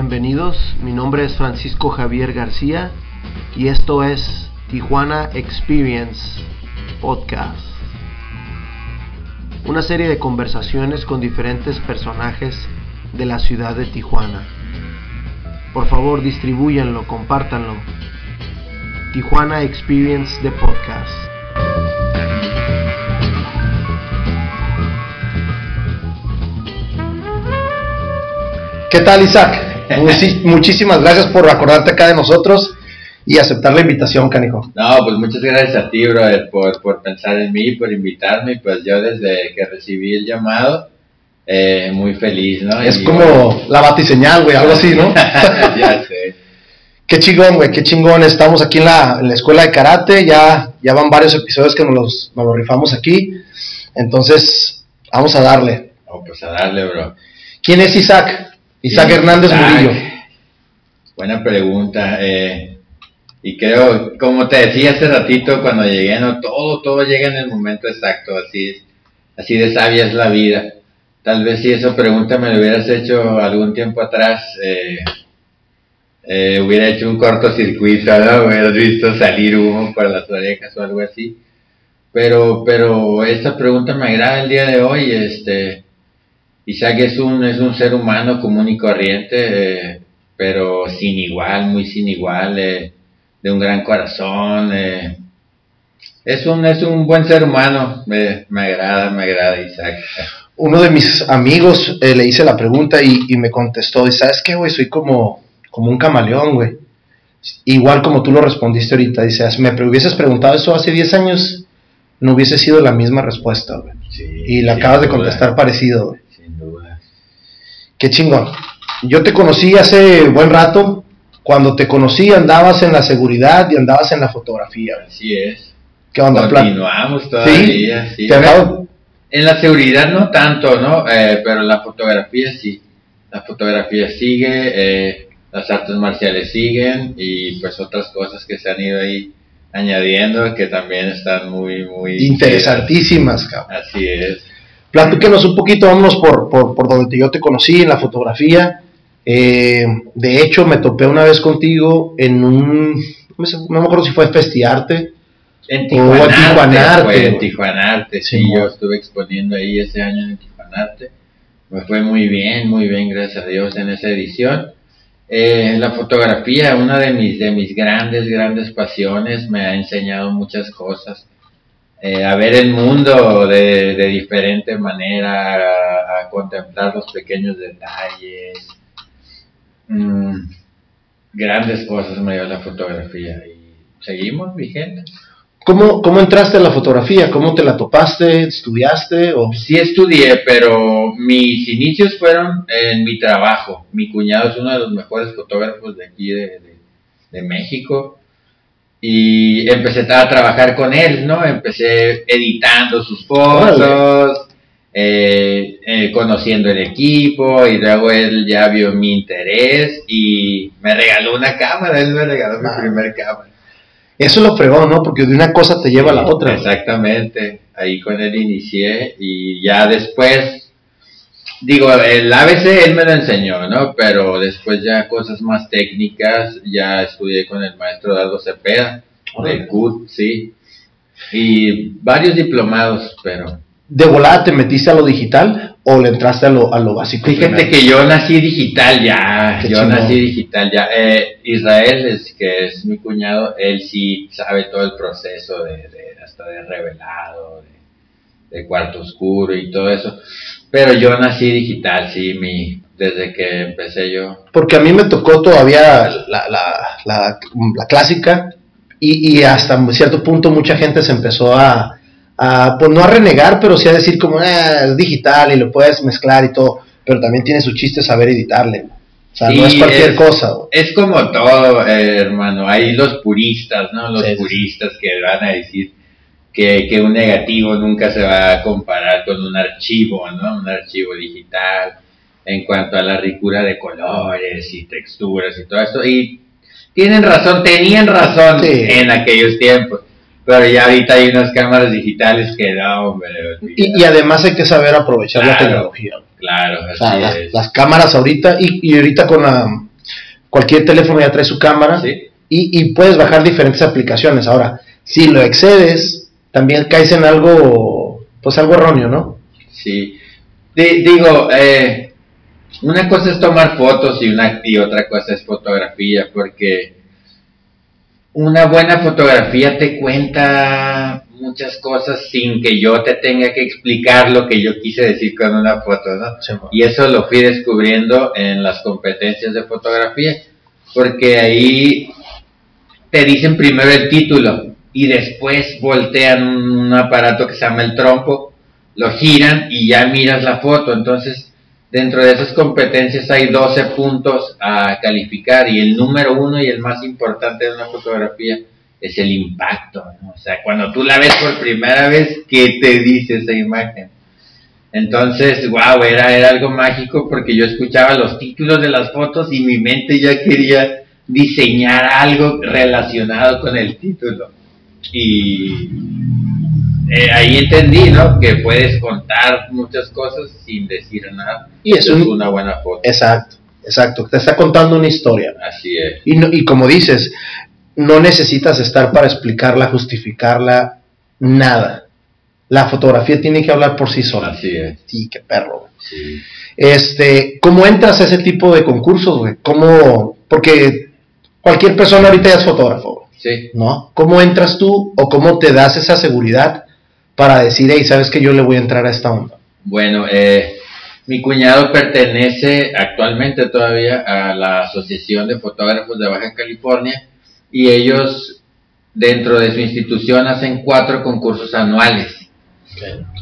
Bienvenidos, mi nombre es Francisco Javier García y esto es Tijuana Experience Podcast. Una serie de conversaciones con diferentes personajes de la ciudad de Tijuana. Por favor, distribúyanlo, compártanlo. Tijuana Experience de Podcast. ¿Qué tal, Isaac? Muchísimas gracias por acordarte acá de nosotros y aceptar la invitación, canijo. No, pues muchas gracias a ti, brother, por, por pensar en mí, por invitarme. Pues yo desde que recibí el llamado, eh, muy feliz, ¿no? Es Y como la batiseñal, güey, algo así, ¿no? ya sé. qué chingón, güey, qué chingón. Estamos aquí en la, en la escuela de karate, ya, ya van varios episodios que nos los, nos los rifamos aquí. Entonces, vamos a darle. Vamos pues a darle, bro. ¿Quién es Isaac? Isaac ¿Quién es Hernández Isaac? Murillo. Buena pregunta. eh, y creo, como te decía hace ratito cuando llegué, no todo, todo llega en el momento exacto, así es, así de sabia es la vida. Tal vez si esa pregunta me la hubieras hecho algún tiempo atrás, eh, eh, hubiera hecho un cortocircuito, ¿no? Hubieras visto salir humo por las orejas o algo así. Pero, pero esta pregunta me agrada el día de hoy, este, Isaac es un, es un ser humano común y corriente, eh, pero sin igual, muy sin igual, eh, de un gran corazón. eh. Es, un, es un buen ser humano, me, me agrada, me agrada Isaac. Uno de mis amigos eh, le hice la pregunta y, y me contestó, y ¿sabes qué, güey? Soy como, como un camaleón, güey. Igual como tú lo respondiste ahorita, dice, me hubieses preguntado eso hace 10 años, no hubiese sido la misma respuesta, güey. Sí, Y le acabas de duda, contestar parecido, güey. Qué chingón. Yo te conocí hace buen rato. Cuando te conocí andabas en la seguridad y andabas en la fotografía. Así es. ¿Qué onda, Continuamos todavía, sí. ¿Te andaba- En la seguridad no tanto, ¿no? Eh, pero la fotografía sí. La fotografía sigue, eh, las artes marciales siguen y pues otras cosas que se han ido ahí añadiendo que también están muy, muy... Interesantísimas, cabrón. Así es. Platíquenos un poquito, vámonos por, por, por donde te- yo te conocí, en la fotografía. Eh, de hecho, me topé una vez contigo en un, no me, acuerdo si fue Festiarte. En O en Tijuanarte, en. Tijuanarte, sí, Sí, yo estuve exponiendo ahí ese año en Tijuanarte. Me fue muy bien, muy bien, gracias a Dios, en esa edición. Eh, la fotografía, una de mis, de mis grandes, grandes pasiones, me ha enseñado muchas cosas. Eh, a ver el mundo de, de diferente manera, a, a contemplar los pequeños detalles. Mm, grandes cosas me dio la fotografía y seguimos vigentes. ¿Cómo, ¿Cómo entraste a la fotografía? ¿Cómo te la topaste? ¿Estudiaste? O... Sí estudié, pero mis inicios fueron en mi trabajo. Mi cuñado es uno de los mejores fotógrafos de aquí de, de- de México. Y empecé a trabajar con él, ¿no? Empecé editando sus fotos, eh, eh, conociendo el equipo y luego él ya vio mi interés y me regaló una cámara, él me regaló mi Ah. primer cámara. Eso lo fregó, ¿no? Porque de una cosa te lleva a la otra. Exactamente, ahí con él inicié y ya después, digo, el ABC él me lo enseñó, ¿no? Pero después ya cosas más técnicas, ya estudié con el maestro Dardo Cepeda, Órale. de CUT, sí, y varios diplomados, pero ¿De volada te metiste a lo digital o le entraste a lo, a lo básico? fíjate primero? que yo nací digital ya, Qué yo nací digital ya. Eh, Israel, es, que es mi cuñado, él sí sabe todo el proceso de, de- hasta de revelado, de, de cuarto oscuro y todo eso. Pero yo nací digital, sí, mi, desde que empecé yo. Porque a mí me tocó todavía la, la, la, la clásica y, y hasta cierto punto mucha gente se empezó a, a, pues no a renegar, pero sí a decir como, "Ah, es digital y lo puedes mezclar y todo, pero también tiene su chiste saber editarle. O sea, no es cualquier es- cosa. Es como todo, eh, hermano. Hay los puristas, ¿no? Los Sí, sí. puristas que van a decir que, que un negativo nunca se va a comparar con un archivo, ¿no? Un archivo digital en cuanto a la ricura de colores y texturas y todo esto. Y tienen razón, tenían razón Sí. en aquellos tiempos. Pero ya ahorita hay unas cámaras digitales que no, hombre. Y, y además hay que saber aprovechar la tecnología. Claro, O sea, así las, es. las cámaras ahorita, y, y ahorita con la, cualquier teléfono ya trae su cámara, Sí. y, y puedes bajar diferentes aplicaciones. Ahora, si lo excedes, también caes en algo, pues algo erróneo, ¿no? Sí. Di- digo, eh, una cosa es tomar fotos y, una, y otra cosa es fotografía, porque una buena fotografía te cuenta muchas cosas sin que yo te tenga que explicar lo que yo quise decir con una foto, ¿no? Y eso lo fui descubriendo en las competencias de fotografía, porque ahí te dicen primero el título y después voltean un, aparato que se llama el trompo, lo giran y ya miras la foto. Entonces, dentro de esas competencias hay 12 puntos a calificar y el número uno y el más importante de una fotografía es el impacto. O sea, cuando tú la ves por primera vez, ¿qué te dice esa imagen? Entonces, wow, era, era algo mágico porque yo escuchaba los títulos de las fotos y mi mente ya quería diseñar algo relacionado con el título. Y eh, ahí entendí, ¿no? Que puedes contar muchas cosas sin decir nada. Y es Eso un- es una buena foto. Exacto, exacto. Te está contando una historia. Así es. Y, no- y como dices, no necesitas estar para explicarla, justificarla, nada. La fotografía tiene que hablar por sí sola. Así es. Sí, qué perro. Sí. Este, ¿cómo entras a ese tipo de concursos, güey? ¿Cómo? Porque cualquier persona ahorita ya es fotógrafo, Sí. ¿no? ¿Cómo entras tú o cómo te das esa seguridad para decir, hey, sabes que yo le voy a entrar a esta onda? Bueno, eh, mi cuñado pertenece actualmente todavía a la Asociación de Fotógrafos de Baja California y ellos dentro de su institución hacen cuatro concursos anuales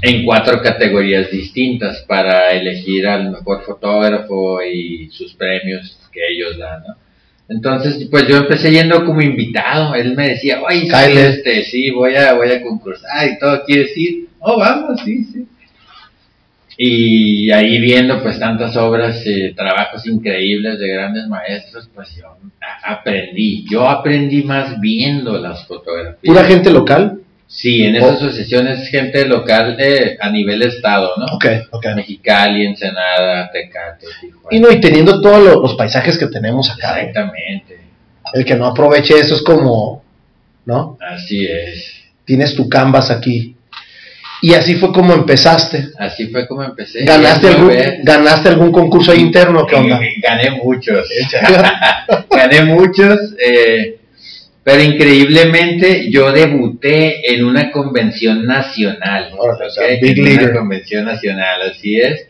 en cuatro categorías distintas para elegir al mejor fotógrafo y sus premios que ellos dan, ¿no? Entonces, pues yo empecé yendo como invitado, él me decía, oye, Kyle. este, sí, voy a, voy a concursar y todo, ¿quieres ir? Oh, vamos, sí, sí. Y ahí viendo pues tantas obras, eh, trabajos increíbles de grandes maestros, pues yo aprendí, yo aprendí más viendo las fotografías. ¿Pura gente local? Sí, en esa Oh. asociación es gente local eh, a nivel estado, ¿no? Ok, ok. Mexicali, Ensenada, Tecate, Tijuana. Y no, y teniendo todos lo- los paisajes que tenemos acá, güey. Exactamente, el que no aproveche eso es como, ¿no? así es. Tienes tu canvas aquí. Y así fue como empezaste. Así fue como empecé. ¿Ganaste algún, ¿Ganaste algún concurso ahí interno? ¿Qué onda? Eh, Gané muchos. Gané muchos, eh, pero increíblemente yo debuté en una convención nacional. Órale, o sea, ¿ok? big en una convención nacional, así es.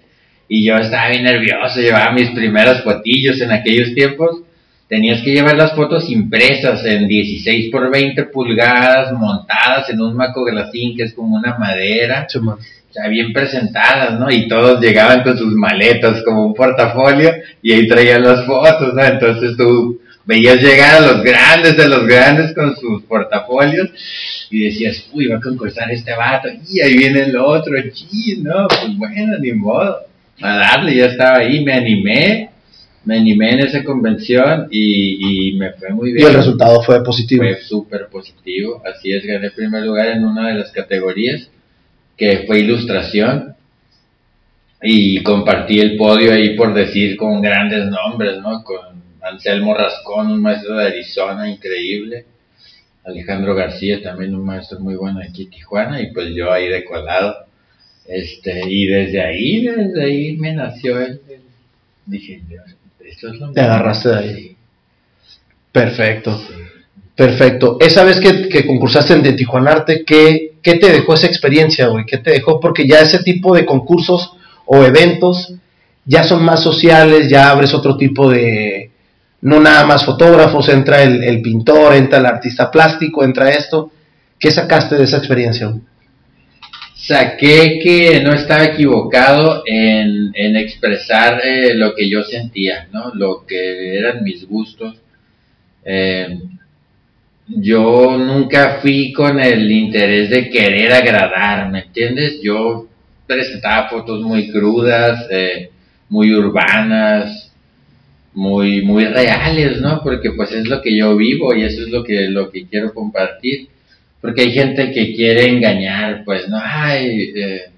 Y yo estaba bien nervioso, llevaba mis primeras fotillos en aquellos tiempos. Tenías que llevar las fotos impresas en 16 por 20 pulgadas, montadas en un macografín que es como una madera man. o sea, bien presentadas, ¿no? Y todos llegaban con sus maletas como un portafolio y ahí traían las fotos, ¿no? Entonces tú veías llegar a los grandes de los grandes con sus portafolios y decías, uy, va a concursar este vato, y ahí viene el otro, sí, no, pues bueno, ni modo, a darle, ya estaba ahí, me animé, me animé en esa convención y, y me fue muy Y bien. el resultado fue positivo. Fue súper positivo, así es, gané primer lugar en una de las categorías, que fue ilustración, y compartí el podio ahí por decir con grandes nombres, ¿no? Con Anselmo Rascón, un maestro de Arizona increíble, Alejandro García, también un maestro muy bueno aquí en Tijuana, y pues yo ahí de colado, este, y desde ahí, desde ahí me nació el, el- dije, Dios, esto es lo Te mío". agarraste de ahí. Perfecto, sí. perfecto. Esa vez que, que concursaste en de Tijuana Arte, ¿qué, ¿qué te dejó esa experiencia, güey? ¿Qué te dejó? Porque ya ese tipo de concursos o eventos ya son más sociales, ya abres otro tipo de... No nada más fotógrafos, entra el, el pintor, entra el artista plástico, entra esto. ¿Qué sacaste de esa experiencia? saqué que no estaba equivocado en, en expresar eh, lo que yo sentía, ¿no? Lo que eran mis gustos. Eh, yo nunca fui con el interés de querer agradar, ¿me entiendes? Yo presentaba fotos muy crudas, eh, muy urbanas, muy, muy reales, ¿no? Porque pues es lo que yo vivo y eso es lo que, lo que quiero compartir porque hay gente que quiere engañar, pues no hay eh,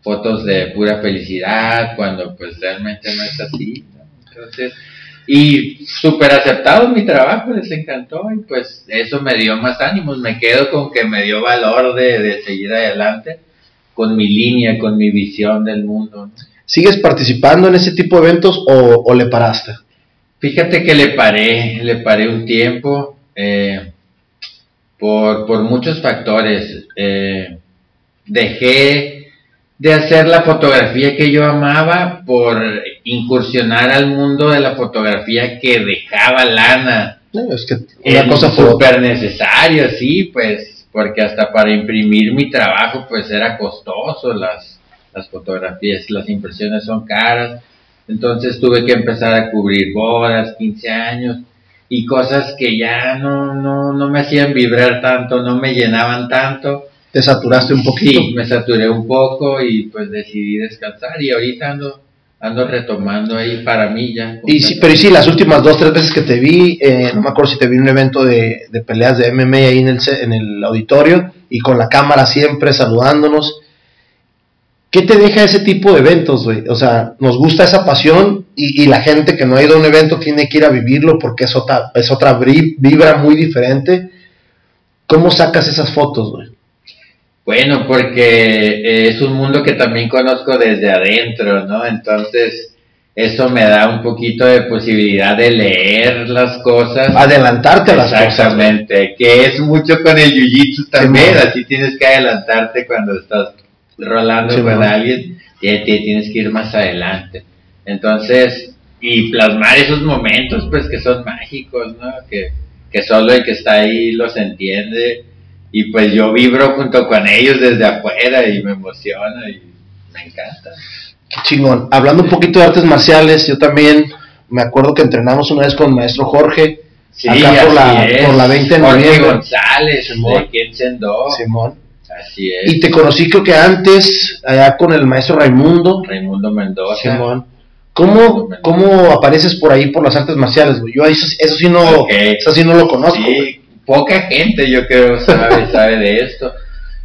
fotos de pura felicidad cuando pues realmente no es así. Entonces, y súper aceptado mi trabajo, les encantó y pues eso me dio más ánimos, me quedo con que me dio valor de, de seguir adelante con mi línea, con mi visión del mundo. ¿Sigues participando en ese tipo de eventos o le paraste? Fíjate que le paré, le paré un tiempo eh, por, por muchos factores. Eh, dejé de hacer la fotografía que yo amaba por incursionar al mundo de la fotografía que dejaba lana. No, es que una cosa súper necesario, sí, pues, porque hasta para imprimir mi trabajo, pues era costoso, las, las fotografías, las impresiones son caras, entonces tuve que empezar a cubrir bodas, 15 años, y cosas que ya no, no, no me hacían vibrar tanto, no me llenaban tanto. Te saturaste un poquito. Sí, me saturé un poco y pues decidí descansar y ahorita ando, ando retomando ahí para mí ya. Y sí, pero y sí, las últimas dos, tres veces que te vi, eh, no me acuerdo si te vi en un evento de, de peleas de MMA ahí en el, en el auditorio y con la cámara siempre saludándonos. ¿Qué te deja ese tipo de eventos, güey? O sea, nos gusta esa pasión y, y la gente que no ha ido a un evento tiene que ir a vivirlo porque es otra, es otra vibra muy diferente. ¿Cómo sacas esas fotos, güey? Bueno, porque eh, es un mundo que también conozco desde adentro, ¿no? Entonces, eso me da un poquito de posibilidad de leer las cosas. Adelantarte a las cosas. Exactamente, que es mucho con el jiu-jitsu también, así tienes que adelantarte cuando estás rolando Sí, con mon. alguien, tienes que ir más adelante. Entonces, y plasmar esos momentos, pues que son mágicos, ¿no? Que, que solo el que está ahí los entiende. Y pues yo vibro junto con ellos desde afuera y me emociona y me encanta. Qué chingón. Hablando un poquito de artes marciales, yo también me acuerdo que entrenamos una vez con el maestro Jorge, Sí, Acá por la- es. por la 20 de Jorge noviembre. González, Simón. de Kensen Do. Simón. Así es. Y te conocí creo que antes, allá con el maestro Raimundo. Raimundo Mendoza. Simón. ¿Cómo, ¿Cómo apareces por ahí por las artes marciales, güey? Yo eso, eso sí no, eso sí no lo conozco. güey. Poca gente yo creo sabe, sabe de esto.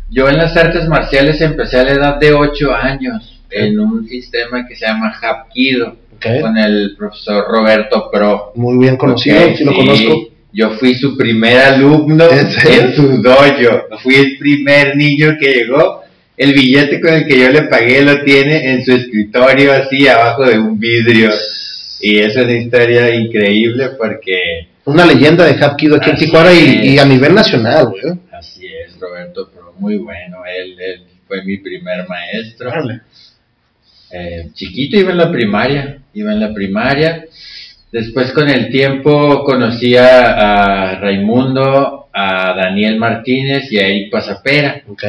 Yo en las artes marciales empecé a la edad de 8 años en un sistema que se llama Hapkido con el profesor Roberto Pro. Muy bien conocido, sí lo conozco. Yo fui su primer alumno ¿En su dojo. Fui el primer niño que llegó. El billete con el que yo le pagué lo tiene en su escritorio así abajo de un vidrio. Y es una historia increíble porque Una leyenda de Hapkido aquí en Tijuana y, a nivel nacional, güey. así es, Roberto Pro, muy bueno. Él, él fue mi primer maestro. Eh, chiquito iba en la primaria, iba en la primaria. Después con el tiempo conocí a, a Raimundo, a Daniel Martínez y a Eric Pasapera. Ok.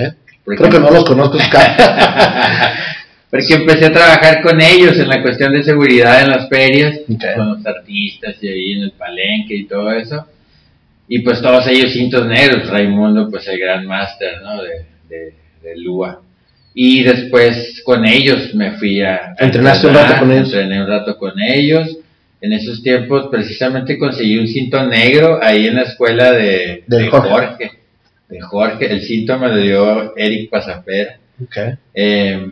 Porque, Creo que no los conozco. porque empecé a trabajar con ellos en la cuestión de seguridad en las ferias, Ok. con los artistas y ahí en el palenque y todo eso. Y pues todos ellos cintos negros, Raimundo pues el gran máster, ¿no? De, de, de Lua. Y después con ellos me fui a... a ¿Entrenaste un rato entrenar, con ellos? Entrené un rato con ellos. En esos tiempos precisamente conseguí un cinto negro ahí en la escuela de, Jorge. Jorge. De Jorge. El cinto me lo dio Eric Pasapera. Ok. Eh,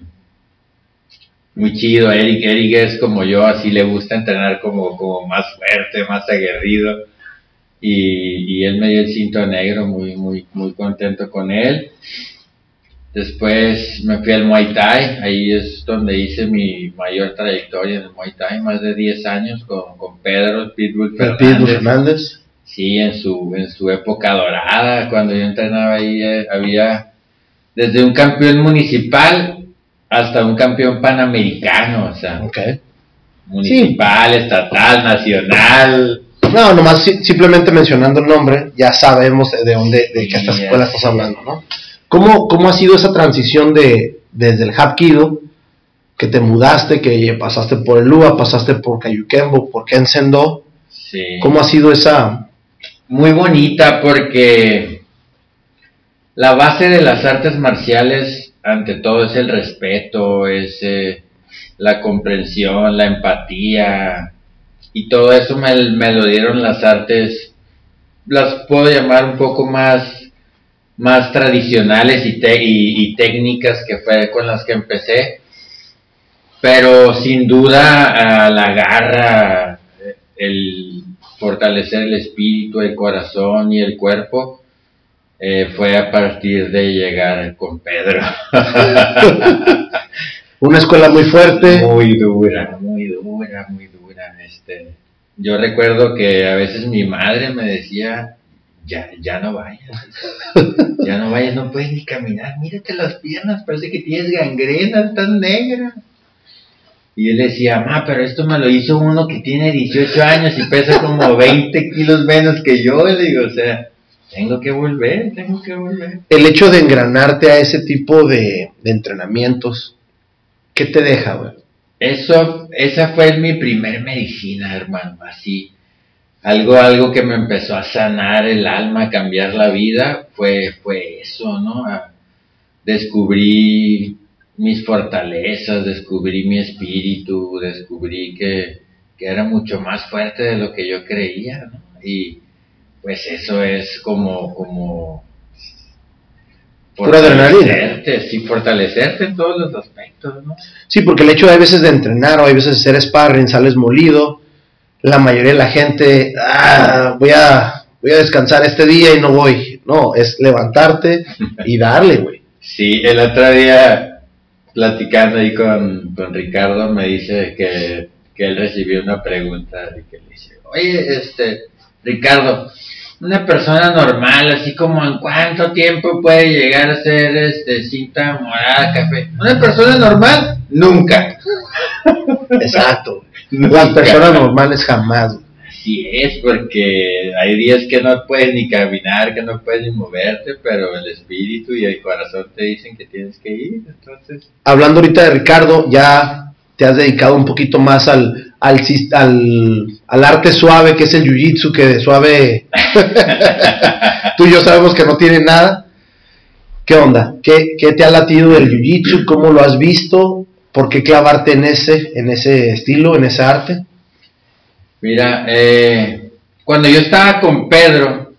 muy chido, Eric. Eric es como yo, así le gusta entrenar como, como más fuerte, más aguerrido. Y, y él me dio el cinto negro, muy, muy, muy contento con él. Después me fui al Muay Thai, ahí es donde hice mi mayor trayectoria en el Muay Thai, más de 10 años con, con Pedro, Pitbull Fernández. Pitbull Fernández. Sí, en su, en su época dorada, cuando yo entrenaba ahí, eh, había desde un campeón municipal hasta un campeón panamericano, o sea, municipal, estatal, nacional. No, nomás si- simplemente mencionando el nombre, ya sabemos de, de dónde, de qué Sí, escuela estás es. hablando, ¿no? ¿Cómo, ¿Cómo ha sido esa transición de desde el Hapkido, que te mudaste, que pasaste por el Lua, pasaste por Cayuquembo, por Kensendo? Sí. ¿Cómo ha sido esa? Muy bonita porque la base de las artes marciales, ante todo, es el respeto, es eh, la comprensión, la empatía, y todo eso me, me lo dieron las artes, las puedo llamar un poco más más tradicionales y, te- y, y técnicas que fue con las que empecé. Pero sin duda a la garra, el fortalecer el espíritu, el corazón y el cuerpo eh, fue a partir de llegar con Pedro. Una escuela muy fuerte. Muy dura, muy dura, muy dura. Este, yo recuerdo que a veces mi madre me decía, ya, ya no vayas, ya no vayas, no puedes ni caminar, mírate las piernas, parece que tienes gangrena, tan negra. Y él decía, ma, pero esto me lo hizo uno que tiene 18 años y pesa como 20 kilos menos que yo. Le digo, o sea, tengo que volver, tengo que volver. El hecho de engranarte a ese tipo de, de entrenamientos, ¿qué te deja, güey? Eso, esa fue mi primer medicina, hermano, así. Algo, algo que me empezó a sanar el alma, a cambiar la vida, fue, fue eso, ¿no? A- descubrí mis fortalezas, descubrí mi espíritu, descubrí que, que era mucho más fuerte de lo que yo creía, ¿no? Y pues eso es como, como fortalecerte, sí, fortalecerte en todos los aspectos, ¿no? Sí, porque el hecho de a veces de entrenar o hay veces de hacer sparring, sales molido, la mayoría de la gente, ah, voy a, voy a descansar este día y no voy. No, es levantarte y darle, güey. Sí, el otro día platicando ahí con, con Ricardo me dice que, que él recibió una pregunta y que le dice, oye, este, Ricardo, una persona normal, así como en cuánto tiempo puede llegar a ser este cinta morada, café. Una persona normal, nunca. Exacto. Las personas normales jamás. Así es, porque hay días que no puedes ni caminar, que no puedes ni moverte, pero el espíritu y el corazón te dicen que tienes que ir, entonces Hablando ahorita de Ricardo, ya te has dedicado un poquito más al, al, al, al arte suave, que es el jiu-jitsu, que de suave tú y yo sabemos que no tiene nada. ¿Qué onda? ¿Qué, qué te ha latido del jiu-jitsu? ¿Cómo lo has visto? ¿Por qué clavarte en ese, en ese estilo, en ese arte? Mira, eh, cuando yo estaba con Pedro,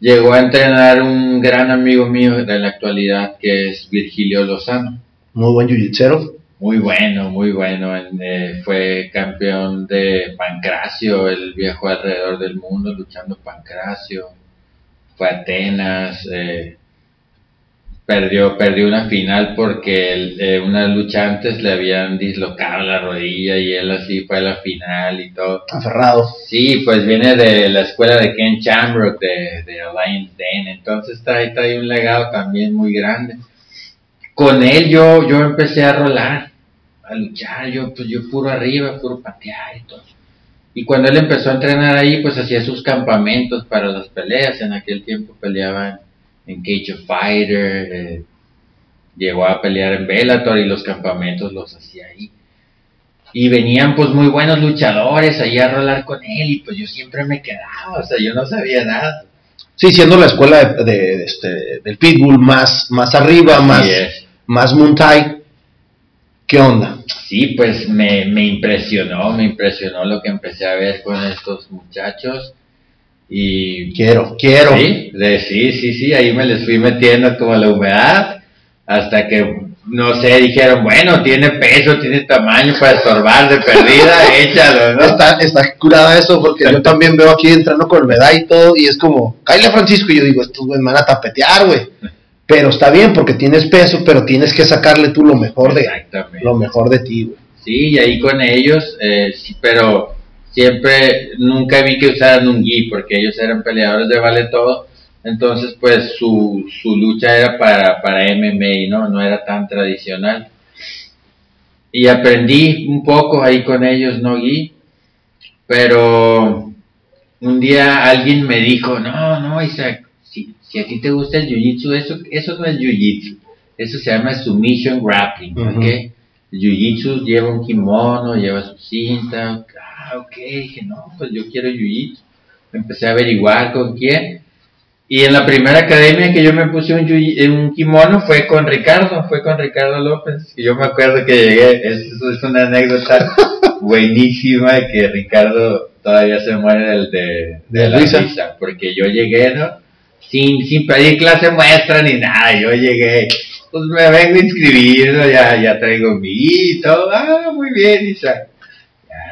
llegó a entrenar un gran amigo mío de la actualidad que es Virgilio Lozano. Muy buen jiu-jitsero. Muy bueno, muy bueno. en, eh, fue campeón de Pancracio, él viajó alrededor del mundo luchando Pancracio. Fue a Atenas, eh, perdió, perdió una final porque el- eh, una lucha antes le habían dislocado la rodilla y él así fue a la final y todo. Aferrado. Sí, pues viene de la escuela de Ken Shamrock de, de Alliance Den, entonces trae, trae un legado también muy grande. Con él yo, yo empecé a rolar, a luchar, yo pues yo puro arriba, puro patear y todo. Y cuando él empezó a entrenar ahí, pues hacía sus campamentos para las peleas, en aquel tiempo peleaban en Cage of Fighter, eh, llegó a pelear en Bellator y los campamentos los hacía ahí. Y venían pues muy buenos luchadores ahí a rolar con él y pues yo siempre me quedaba, o sea, yo no sabía nada. Sí, siendo la escuela de, de- de este, del Pitbull más, más arriba, Así más, es. más Muay Thai. ¿Qué onda? Sí, pues me, me impresionó, me impresionó lo que empecé a ver con estos muchachos y Quiero, quiero. Sí, de- sí, sí, sí, ahí me les fui metiendo como la humedad hasta que, no sé, dijeron, bueno, tiene peso, tiene tamaño para estorbar de perdida, échalo, ¿no? Está, está curada eso porque yo también veo aquí entrando con medalla y todo y es como, cállate Francisco y yo digo, estos me van a tapetear, güey. Pero está bien porque tienes peso, pero tienes que sacarle tú lo mejor de, lo mejor de ti, güey. Sí, y ahí con ellos, eh, sí, pero siempre nunca vi que usaran un gi porque ellos eran peleadores de vale todo. Entonces, pues su, su lucha era para, para MMA, ¿no? No era tan tradicional. Y aprendí un poco ahí con ellos, no gi. Pero un día alguien me dijo, no, no, Isaac, si, si a ti te gusta el jiu-jitsu, eso, eso no es jiu-jitsu. Eso se llama submission grappling, Ujú. ¿ok? El jiu-jitsu lleva un kimono, lleva su cinta. Ah, ok, dije, no, pues yo quiero jiu-jitsu. Empecé a averiguar con quién. Y en la primera academia que yo me puse un, eh, un kimono fue con Ricardo, fue con Ricardo López. Y yo me acuerdo que llegué, es- eso es una anécdota buenísima que Ricardo todavía se muere del, de, De la risa. risa, porque yo llegué, ¿no? sin, sin pedir clase muestra ni nada. Yo llegué, pues me vengo a inscribir, ¿no? ya, ya traigo mi y todo. Ah, muy bien, Isa.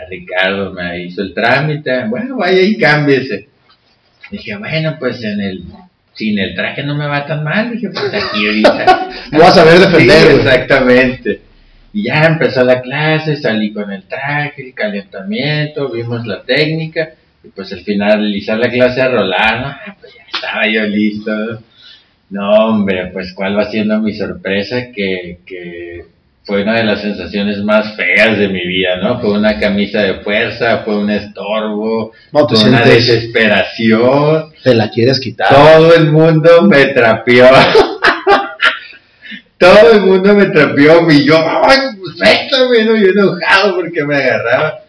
Ricardo me hizo el trámite. Bueno, vaya y cámbiese. Dije, bueno, pues en el sin el traje no me va tan mal. Dije, pues aquí ahorita. No vas a saber defender, Sí, exactamente. Y ya empezó la clase, salí con el traje, el calentamiento, vimos la técnica. Y pues al finalizar la clase a rolar, ¿no? Ah, pues ya estaba yo listo. No, hombre, pues cuál va siendo mi sorpresa que, que fue una de las sensaciones más feas de mi vida, ¿no? Fue una camisa de fuerza, fue un estorbo, No, fue una desesperación. te la quieres quitar. Todo el mundo me trapeó. Todo el mundo me trapeó y yo, ay, perfecto, güey, no, yo enojado porque me agarraba.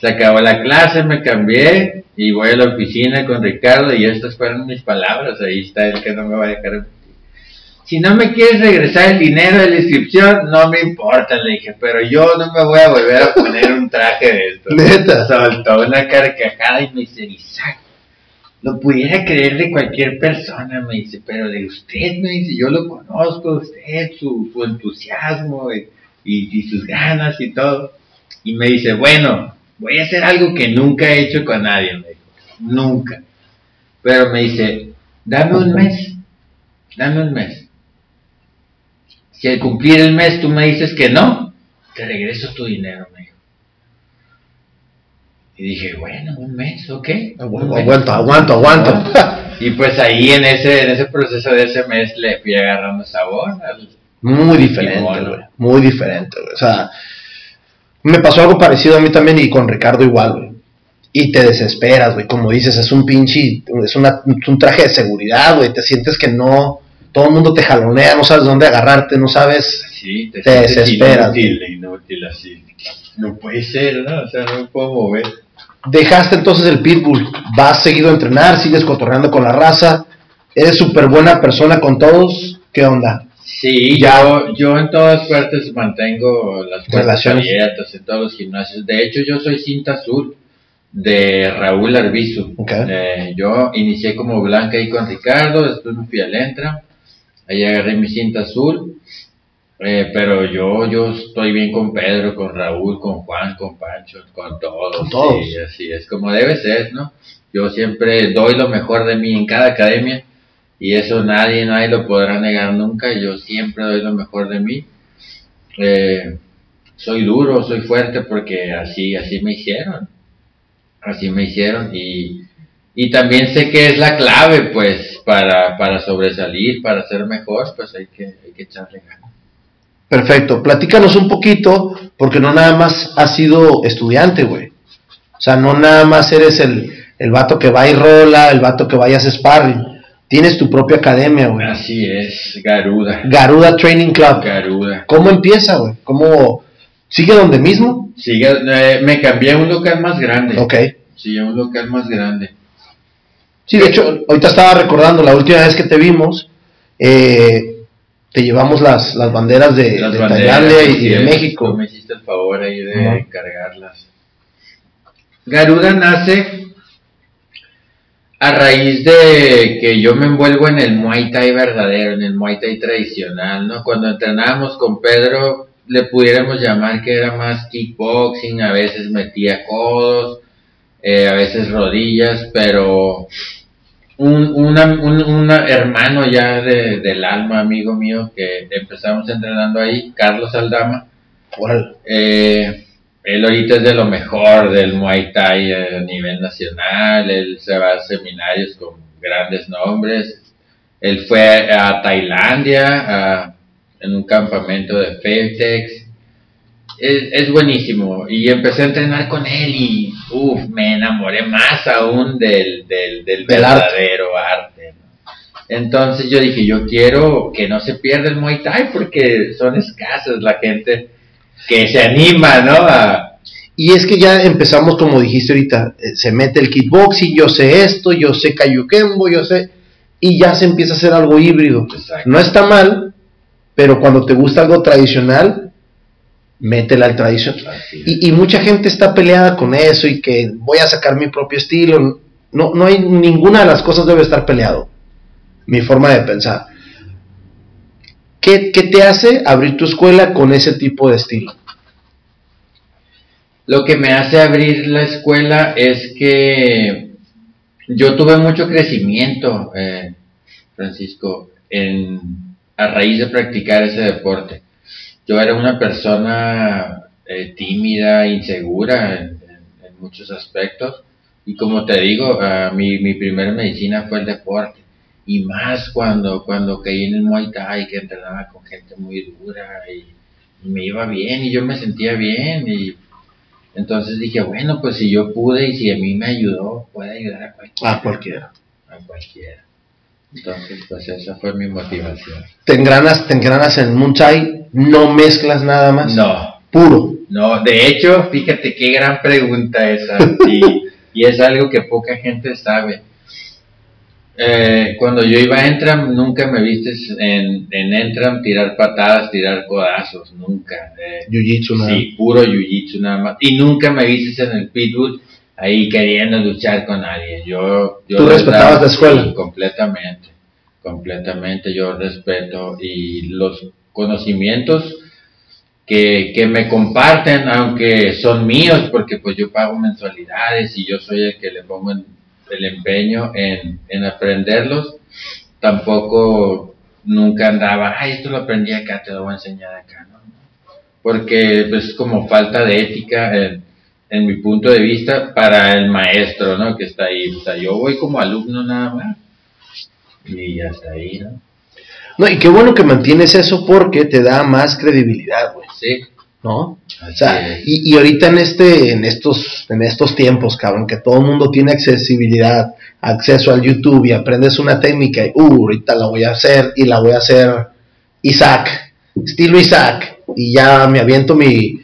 Se acabó la clase, me cambié y voy a la oficina con Ricardo y estas fueron mis palabras. Ahí está el que no me va a dejar. Si no me quieres regresar el dinero de la inscripción, no me importa, le dije, pero yo no me voy a volver a poner un traje de esto. Neta. Soltó una carcajada y me dice, Isaac, lo pudiera creer de cualquier persona, me dice, pero de usted, me dice, yo lo conozco, usted, su, su entusiasmo y, y- y sus ganas y todo. Y me dice, bueno, voy a hacer algo que nunca he hecho con nadie, me dijo, nunca. Pero me dice, dame un mes, dame un mes. Si al cumplir el mes tú me dices que no, te regreso tu dinero, me dijo. Y dije, bueno, un mes, ok. mes. Aguanto, aguanto, aguanto. Y pues ahí en ese, en ese proceso de ese mes le fui agarrando sabor al, Muy diferente, güey. Muy diferente, güey. O sea, me pasó algo parecido a mí también y con Ricardo igual, güey. Y te desesperas, güey. Como dices, es un pinche, es una- es un traje de seguridad, güey. Te sientes que no, todo el mundo te jalonea, no sabes dónde agarrarte, no sabes. Sí, te, Te desesperas. Inútil, inútil así. No puede ser, ¿no? O sea, no me puedo mover. Dejaste entonces el pitbull, vas seguido a entrenar, sigues cotorreando con la raza, eres súper buena persona con todos. ¿Qué onda? Sí, Ya. yo, yo en todas partes mantengo las puertas Relaciones. abiertas en todos los gimnasios. De hecho, yo soy cinta azul de Raúl Arbizu. Ok. Eh, yo inicié como blanca ahí con Ricardo, después me fui al Entra, ahí agarré mi cinta azul. Eh, pero yo, yo estoy bien con Pedro, con Raúl, con Juan, con Pancho, con todos. Con todos. Sí, así es como debe ser, ¿no? Yo siempre doy lo mejor de mí en cada academia y eso nadie, nadie lo podrá negar nunca. Yo siempre doy lo mejor de mí. Eh, soy duro, soy fuerte porque así, así me hicieron. Así me hicieron y, y también sé que es la clave, pues, para, para sobresalir, para ser mejor, pues hay que, hay que echarle ganas. Perfecto, platícanos un poquito, porque no nada más has sido estudiante, güey. O sea, no nada más eres el, el vato que va y rola, el vato que va y hace sparring. Tienes tu propia academia, güey. Así es, Garuda. Garuda Training Club. Garuda. ¿Cómo empieza, güey? ¿Cómo sigue donde mismo? Sigue, eh, me cambié a un local más grande. Ok. Sí, a un local más grande. Sí, de hecho, ahorita estaba recordando la última vez que te vimos, eh, te llevamos las, las banderas de, Las de banderas, Tailandia y, de México. tú me hiciste el favor ahí de Ajá. encargarlas. Garuda nace a raíz de que yo me envuelvo en el Muay Thai verdadero, en el Muay Thai tradicional, ¿no? Cuando entrenábamos con Pedro, le pudiéramos llamar que era más kickboxing, a veces metía codos, eh, a veces rodillas, pero un, una- un una hermano ya de- del alma, amigo mío, que empezamos entrenando ahí, Carlos Aldama, eh, él ahorita es de lo mejor del Muay Thai a nivel nacional, él se va a seminarios con grandes nombres, él fue a Tailandia a- en un campamento de Fairtex, es, es buenísimo y empecé a entrenar con él y uf, me enamoré más aún del, del, del Del verdadero arte. Entonces yo dije, yo quiero que no se pierda el Muay Thai porque son escasas la gente que se anima, ¿no? A, Y es que ya empezamos, como dijiste ahorita, eh, se mete el kickboxing, yo sé esto, yo sé Kayukembo, yo sé, y ya se empieza a hacer algo híbrido. Exacto. No está mal, pero cuando te gusta algo tradicional, métela al. Y, y mucha gente está peleada con eso y que voy a sacar mi propio estilo. No, no hay ninguna de las cosas debe estar peleado. mi forma de pensar. ¿Qué, ¿Qué te hace abrir tu escuela con ese tipo de estilo? Lo que me hace abrir la escuela es que yo tuve mucho crecimiento, eh, Francisco, en, a raíz de practicar ese deporte. Yo era una persona eh, tímida, insegura en, en- en muchos aspectos y como te digo, ah, mi, mi primera medicina fue el deporte y más cuando, cuando caí en el Muay Thai que entrenaba con gente muy dura y, y me iba bien y yo me sentía bien y entonces dije, bueno, pues si yo pude y si a mí me ayudó, puede ayudar a cualquiera. A cualquiera. A cualquiera. Entonces, pues esa fue mi motivación. Te engranas, te engranas en Muay Thai, no mezclas nada más. No, Puro. no, de hecho, fíjate qué gran pregunta esa. Y, y es algo que poca gente sabe. Eh, cuando yo iba a Entram, nunca me viste en, en Entram tirar patadas, tirar codazos, nunca. Eh, Jiu-Jitsu nada. Sí, puro jiu-jitsu nada más. Y nunca me viste en el pitbull ahí queriendo luchar con alguien. Yo, yo Tú respetabas la escuela. completamente, completamente. Yo respeto y los conocimientos que, que me comparten, aunque son míos, porque pues yo pago mensualidades y yo soy el que le pongo en- el empeño en, en aprenderlos, tampoco nunca andaba, ay, esto lo aprendí acá, te lo voy a enseñar acá, ¿no? Porque pues es como falta de ética en, en mi punto de vista para el maestro, ¿no? Que está ahí, o sea, yo voy como alumno nada más y hasta ahí, ¿no? No, y qué bueno que mantienes eso porque te da más credibilidad, güey. Sí, ¿No? O sea, y, y ahorita en este, en estos, en estos tiempos, cabrón, que todo el mundo tiene accesibilidad, acceso al YouTube y aprendes una técnica y, uh, ahorita la voy a hacer y la voy a hacer Isaac, estilo Isaac, y ya me aviento mi,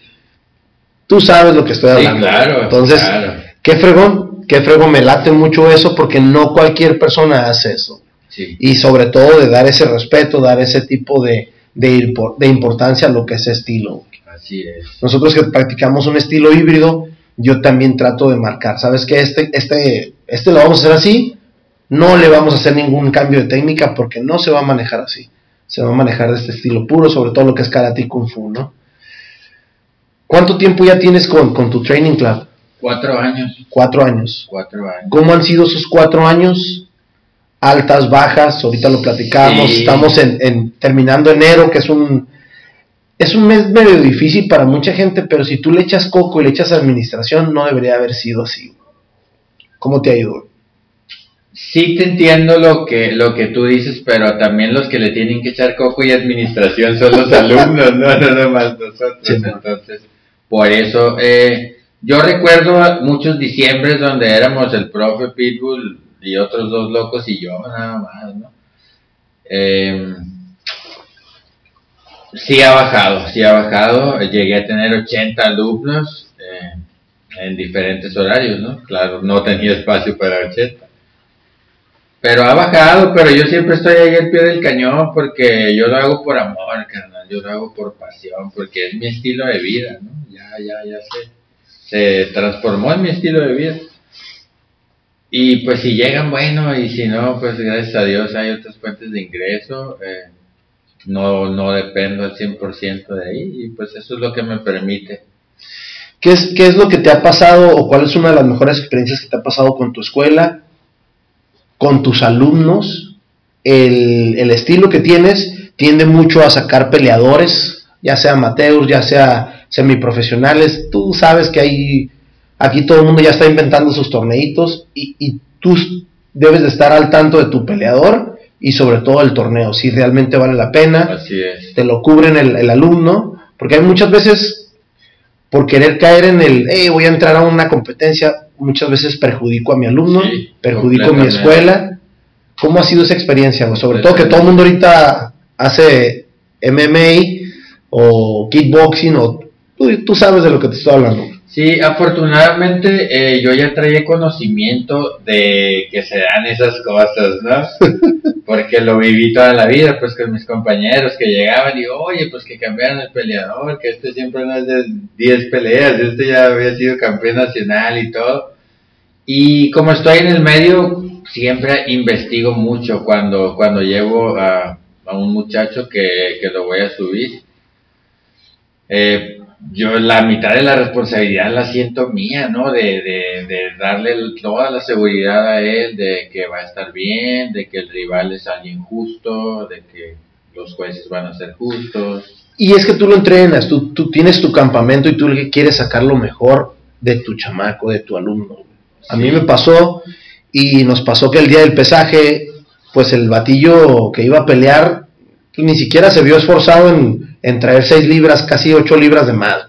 tú sabes lo que estoy Sí, hablando. claro, Entonces, claro. qué fregón, qué fregón, me late mucho eso porque no cualquier persona hace eso. Sí, Y sobre todo de dar ese respeto, dar ese tipo de, de, de importancia a lo que es estilo. así es. Nosotros que practicamos un estilo híbrido, yo también trato de marcar, ¿sabes qué? Este, este, este lo vamos a hacer así, no le vamos a hacer ningún cambio de técnica porque no se va a manejar así. Se va a manejar de este estilo puro, sobre todo lo que es karate y kung fu, ¿no? ¿Cuánto tiempo ya tienes con, con tu training club? Cuatro años, Cuatro años. cuatro años. ¿Cómo han sido esos cuatro años? Altas, bajas, ahorita lo platicamos, Sí. estamos en, en- terminando enero, que es un es un mes medio difícil para mucha gente, pero si tú le echas coco y le echas administración, no debería haber sido así. ¿Cómo te ha ido? Sí te entiendo lo que, lo que tú dices, pero también los que le tienen que echar coco y administración son los alumnos, no, no, no más nosotros. Sí. Entonces, por eso, eh, yo recuerdo muchos diciembres donde éramos el profe Pitbull y otros dos locos y yo nada más, ¿no? Eh, sí ha bajado, sí ha bajado. Llegué a tener 80 alumnos eh, en diferentes horarios, ¿no? Claro, no tenía espacio para 80. Pero ha bajado, pero yo siempre estoy ahí al pie del cañón porque yo lo hago por amor, carnal, yo lo hago por pasión, porque es mi estilo de vida, ¿no? Ya, ya, ya se, se transformó en mi estilo de vida. Y pues si llegan, bueno, y si no, pues gracias a Dios hay otras fuentes de ingreso. eh, no, no dependo al 100% de ahí y pues eso es lo que me permite. ¿Qué es, ¿Qué es lo que te ha pasado o cuál es una de las mejores experiencias que te ha pasado con tu escuela, con tus alumnos? El, el estilo que tienes tiende mucho a sacar peleadores, ya sea amateurs, ya sea semiprofesionales. Tú sabes que hay, aquí todo el mundo ya está inventando sus torneitos y, y tú debes de estar al tanto de tu peleador y sobre todo el torneo, si realmente vale la pena Así es. te lo cubren el, el alumno, porque hay muchas veces, por querer caer en el, hey, voy a entrar a una competencia, muchas veces perjudico a mi alumno, Sí, perjudico a mi escuela. ¿Cómo ha sido esa experiencia? Sobre todo que todo el mundo ahorita hace MMA o kickboxing o tú, tú sabes de lo que te estoy hablando. Sí, afortunadamente eh, yo ya traía conocimiento de que se dan esas cosas, ¿no? Porque lo viví toda la vida, pues con mis compañeros que llegaban y, oye, pues que cambiaron el peleador, que este siempre no es de 10 peleas, este ya había sido campeón nacional y todo. Y como estoy en el medio, siempre investigo mucho cuando, cuando llevo a, a un muchacho que, que lo voy a subir. Eh, yo la mitad de la responsabilidad la siento mía, ¿no? De, de, de darle toda la seguridad a él, de que va a estar bien, de que el rival es alguien justo, de que los jueces van a ser justos. Y es que tú lo entrenas, tú, tú tienes tu campamento y tú quieres sacar lo mejor de tu chamaco, de tu alumno. A mí me pasó y nos pasó que el día del pesaje, pues el batillo que iba a pelear, pues ni siquiera se vio esforzado en, en traer 6 libras, casi 8 libras de más.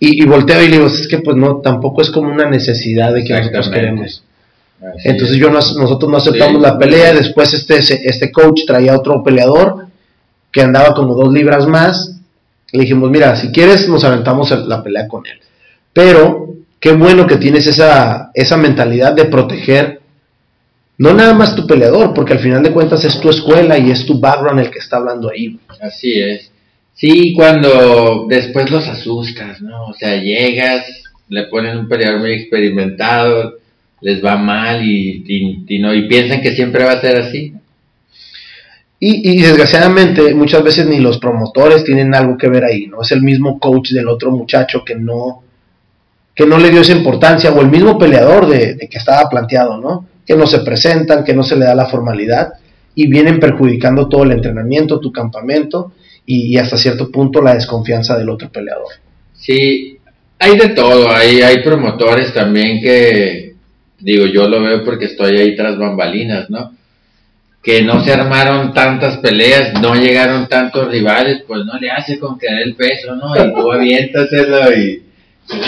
Y, y volteo y le digo, es que pues no, tampoco es como una necesidad de que nosotros queremos. Así Entonces es. yo no- nosotros no aceptamos Sí. la pelea, después este, este coach traía otro peleador que andaba como dos libras más. Le dijimos, mira, si quieres nos aventamos la pelea con él. Pero qué bueno que tienes esa, esa mentalidad de proteger no nada más tu peleador, porque al final de cuentas es tu escuela y es tu background el que está hablando ahí. Así es. Sí, cuando después los asustas, ¿no? O sea, llegas, le ponen un peleador muy experimentado, les va mal y, y, no, y piensan que siempre va a ser así. Y, y desgraciadamente muchas veces ni los promotores tienen algo que ver ahí, ¿no? Es el mismo coach del otro muchacho que no, que no le dio esa importancia, o el mismo peleador de, de que estaba planteado, ¿no? Que no se presentan, que no se le da la formalidad, y vienen perjudicando todo el entrenamiento, tu campamento, y, y hasta cierto punto la desconfianza del otro peleador. Sí, hay de todo, hay, hay promotores también que, digo, yo lo veo porque estoy ahí tras bambalinas, ¿no? Que no se armaron tantas peleas, no llegaron tantos rivales, pues no le hace con querer el peso, ¿no? Y tú aviéntaselo y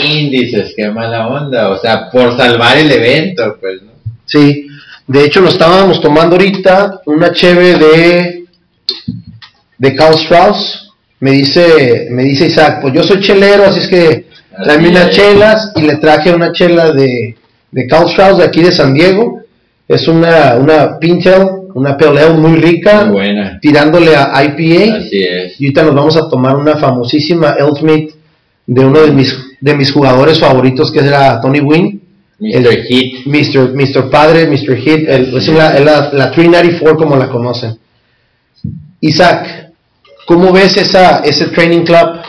índices, qué mala onda, o sea, por salvar el evento, pues, ¿no? Sí, de hecho nos estábamos tomando ahorita una cheve de de Carl Strauss. Me dice, me dice Isaac, pues yo soy chelero, así es que tráeme Así unas chelas y le traje una chela de, de Carl Strauss de aquí de San Diego. Es una, una Pintel, una Ale muy rica, Muy buena, tirándole a IPA. así es. Y ahorita nos vamos a tomar una famosísima Elfmeet de uno de mis, de mis jugadores favoritos, que era Tony Wynn. Mr. El- Hit, Mr. Mr. Padre, Mr. Hit, el- es la, la, la 394 como la conocen. Isaac, ¿cómo ves esa, ese training club?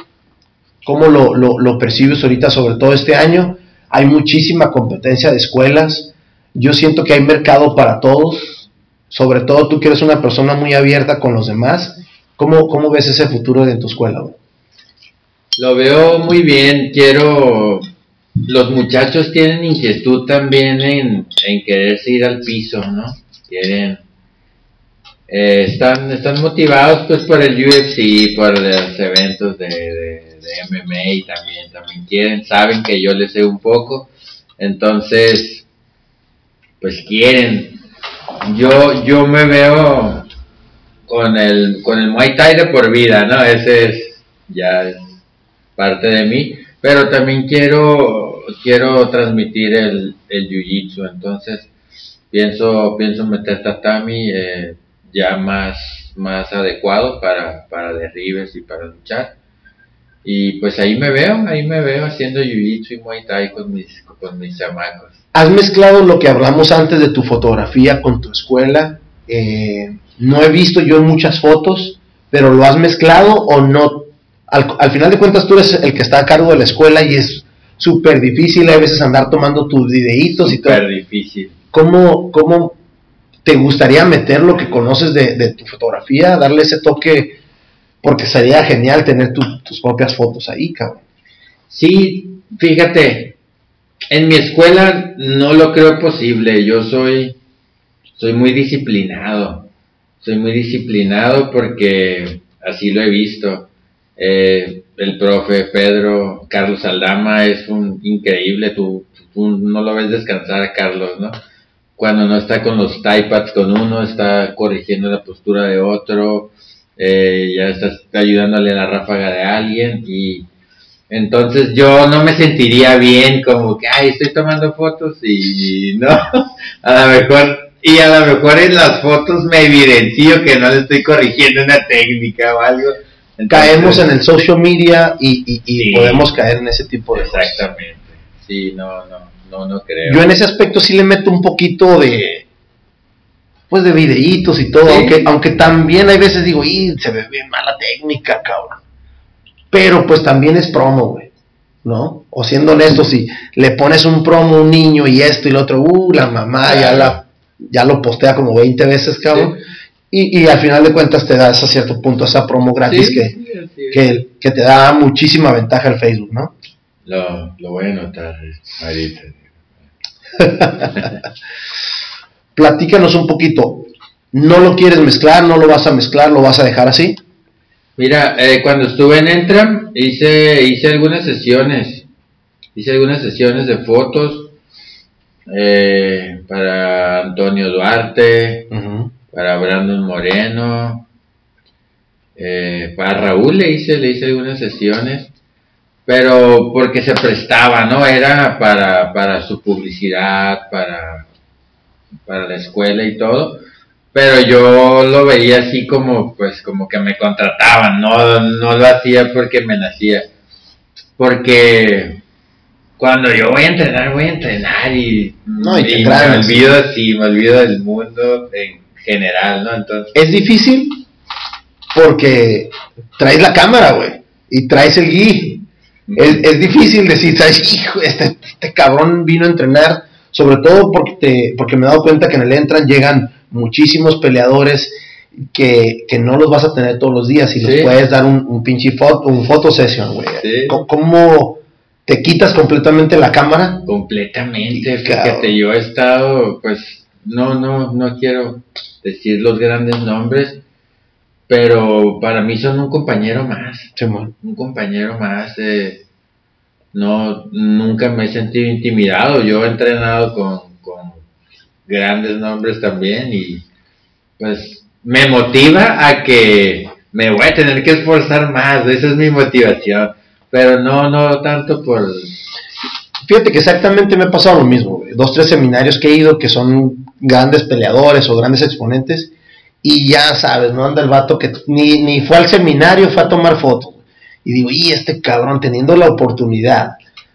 ¿Cómo lo, lo, lo percibes ahorita, sobre todo este año? Hay muchísima competencia de escuelas. Yo siento que hay mercado para todos. Sobre todo tú que eres una persona muy abierta con los demás. ¿Cómo, cómo ves ese futuro en tu escuela? Lo veo muy bien, quiero... Los muchachos tienen inquietud también en, en quererse ir al piso, ¿no? Quieren... eh, están, están motivados pues por el UFC, por los eventos de, de, MMA y también, también quieren, saben que yo les sé un poco, entonces pues quieren. Yo, yo me veo con el, con el Muay Thai de por vida, ¿no? Ese es, ya es parte de mí, pero también quiero, quiero transmitir el, el Jiu-Jitsu, entonces pienso, pienso meter tatami eh, ya más, más adecuado para, para derribes y para luchar. Y pues ahí me veo, ahí me veo haciendo Jiu-Jitsu y Muay Thai con mis, con mis chamacos. ¿Has mezclado lo que hablamos antes de tu fotografía con tu escuela? Eh, no he visto yo muchas fotos, pero ¿lo has mezclado o no? Al, al final de cuentas tú eres el que está a cargo de la escuela y es súper difícil a veces andar tomando tus videitos y todo. Súper difícil. ¿Cómo, ¿Cómo te gustaría meter lo que conoces de, de tu fotografía, darle ese toque? Porque sería genial tener tu- tus propias fotos ahí, cabrón. Sí, fíjate, en mi escuela no lo creo posible. Yo soy, soy muy disciplinado. Soy muy disciplinado porque así lo he visto. Eh, el profe Pedro Carlos Aldama es un increíble. Tú, no lo ves descansar Carlos, ¿no? Cuando no está con los pads con uno, está corrigiendo la postura de otro, eh, ya está ayudándole a la ráfaga de alguien y entonces yo no me sentiría bien como que, ay, estoy tomando fotos y no, a lo mejor, y a lo mejor en las fotos me evidencio que no le estoy corrigiendo una técnica o algo. Entonces, Caemos en el social media y, y- y Sí. podemos caer en ese tipo de cosas. Exactamente. Sí, no, no, no, no creo. Yo en ese aspecto sí le meto un poquito de, pues de videitos y todo, Sí. aunque, aunque también hay veces digo, y se ve bien mala técnica, cabrón. Pero pues también es promo, güey. ¿No? O siendo honesto, si le pones un promo a un niño y esto y lo otro, uh, la mamá ya la ya lo postea como 20 veces, cabrón. Y, y al final de cuentas te da hasta cierto punto esa promo gratis Sí, que, sí, que, que te da muchísima ventaja el Facebook, ¿no? Lo, lo voy a anotar ahorita. Platícanos un poquito. ¿No lo quieres mezclar? ¿No lo vas a mezclar? ¿Lo vas a dejar así? Mira, eh, cuando estuve en Entram hice, hice algunas sesiones, hice algunas sesiones de fotos eh, para Antonio Duarte, para Brandon Moreno, eh, para Raúl le hice, le hice algunas sesiones, pero porque se prestaba, ¿no? Era para, para su publicidad, para, para la escuela y todo, pero yo lo veía así como, pues, como que me contrataban, no, no lo hacía porque me nacía, porque cuando yo voy a entrenar, voy a entrenar y, No, y y me olvido así, me olvido del mundo en general, ¿no? Entonces, Es difícil porque traes la cámara, güey, y traes el gui. Es, es difícil decir, ¿sabes? Hijo, este, este cabrón vino a entrenar, sobre todo porque, te, porque me he dado cuenta que en el Entran llegan muchísimos peleadores que, que no los vas a tener todos los días y les Sí. puedes dar un, un pinche foto, un photo session, güey. Sí. ¿Cómo- ¿Cómo te quitas completamente la cámara? completamente, Sí, cabrón. fíjate, yo he estado, pues, no, no, no quiero decir los grandes nombres, pero para mí son un compañero más. Un compañero más. no, nunca me he sentido intimidado. Yo he entrenado con, grandes nombres también y pues me motiva a que me voy a tener que esforzar más. Esa es mi motivación. Pero no, no tanto por... Fíjate que exactamente me ha pasado lo mismo. Dos, tres seminarios que he ido que son grandes peleadores o grandes exponentes y ya sabes, no anda el vato que ni, ni fue al seminario, fue a tomar fotos. Y digo, y este cabrón teniendo la oportunidad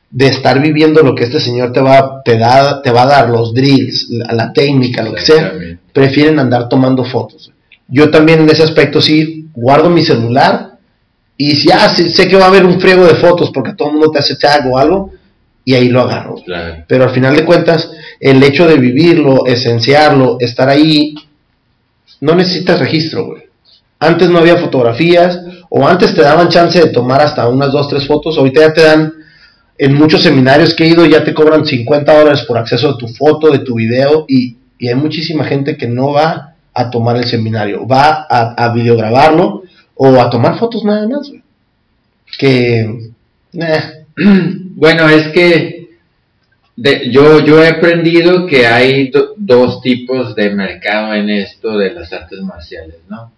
de estar viviendo lo que este señor te va, te da, te va a dar, los drills, la, la técnica, lo que sea, prefieren andar tomando fotos. Yo también en ese aspecto sí guardo mi celular y si ya sé, sé que va a haber un friego de fotos porque todo el mundo te hace tag o algo y ahí lo agarro. Claro. Pero al final de cuentas, el hecho de vivirlo, esenciarlo, estar ahí, no necesitas registro, güey. Antes no había fotografías, o antes te daban chance de tomar hasta unas dos, tres fotos, ahorita ya te dan, en muchos seminarios que he ido, ya te cobran 50 dólares por acceso a tu foto, de tu video, y, y hay muchísima gente que no va a tomar el seminario, va a, a videograbarlo o a tomar fotos nada más, güey. Que, eh, Bueno, es que de- yo, yo he aprendido que hay do- dos tipos de mercado en esto de las artes marciales, ¿no?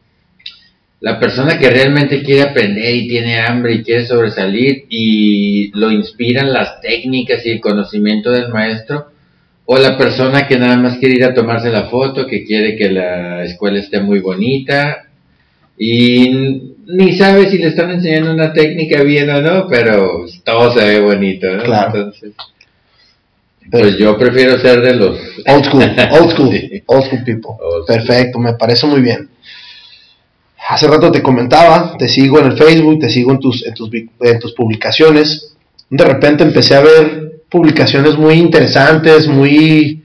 La persona que realmente quiere aprender y tiene hambre y quiere sobresalir y lo inspiran las técnicas y el conocimiento del maestro, o la persona que nada más quiere ir a tomarse la foto, que quiere que la escuela esté muy bonita y ni sabe si le están enseñando una técnica bien o no, pero todo se ve bonito, ¿no? Claro. Entonces, pues yo prefiero ser de los... Old school, old school, Sí. old school people. Old school. Perfecto, me parece muy bien. Hace rato te comentaba, te sigo en el Facebook, te sigo en tus, en tus, en tus publicaciones. De repente empecé a ver publicaciones muy interesantes, muy,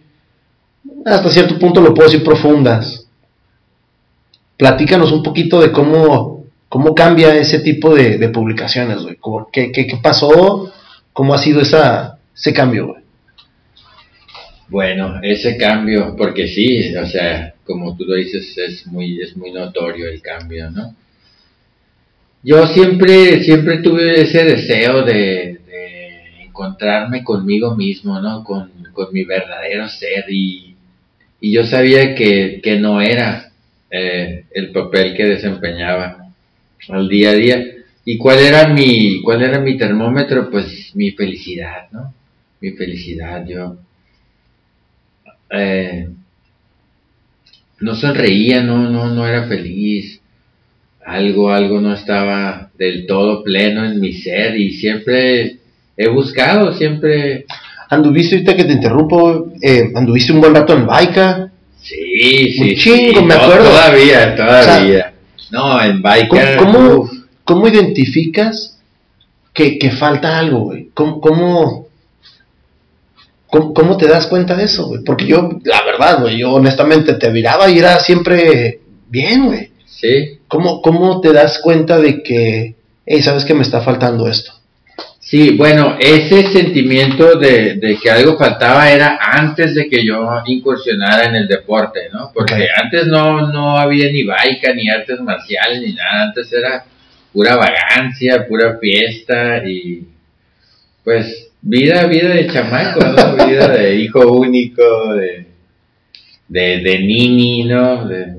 hasta cierto punto lo puedo decir, profundas. Platícanos un poquito de cómo, cómo cambia ese tipo de, de publicaciones, güey. ¿Qué, qué, qué pasó? ¿Cómo ha sido esa, ese cambio, güey? Bueno, ese cambio, porque sí, o sea, como tú lo dices, es muy, es muy notorio el cambio, ¿no? Yo siempre, siempre tuve ese deseo de, encontrarme conmigo mismo, ¿no? Con, con mi verdadero ser y, y yo sabía que, que no era eh, el papel que desempeñaba al día a día. ¿Y cuál era mi, cuál era mi termómetro? Pues mi felicidad, ¿no? Mi felicidad, yo eh, no sonreía, no, no, no era feliz. Algo, algo no estaba del todo pleno en mi ser y siempre he buscado, siempre, Anduviste, ahorita que te interrumpo, eh, anduviste un buen rato en Baica. Sí, sí. Un chingo, sí, me no, acuerdo. Todavía, todavía. no, en ¿Cómo, biker. cómo, cómo identificas que, que falta algo, güey? ¿Cómo, cómo, cómo, cómo te das cuenta de eso, güey? Porque yo, la verdad, güey, yo honestamente te miraba y era siempre bien, güey. sí. ¿Cómo, ¿Cómo te das cuenta de que, hey, sabes que me está faltando esto? Sí, bueno, ese sentimiento de, de que algo faltaba era antes de que yo incursionara en el deporte, ¿no? Porque Ok. antes no, no había ni baica, ni artes marciales, ni nada. Antes era pura vagancia, pura fiesta y pues vida, vida de chamaco, ¿no? Vida de hijo único, de, de, de nini, ¿no? De-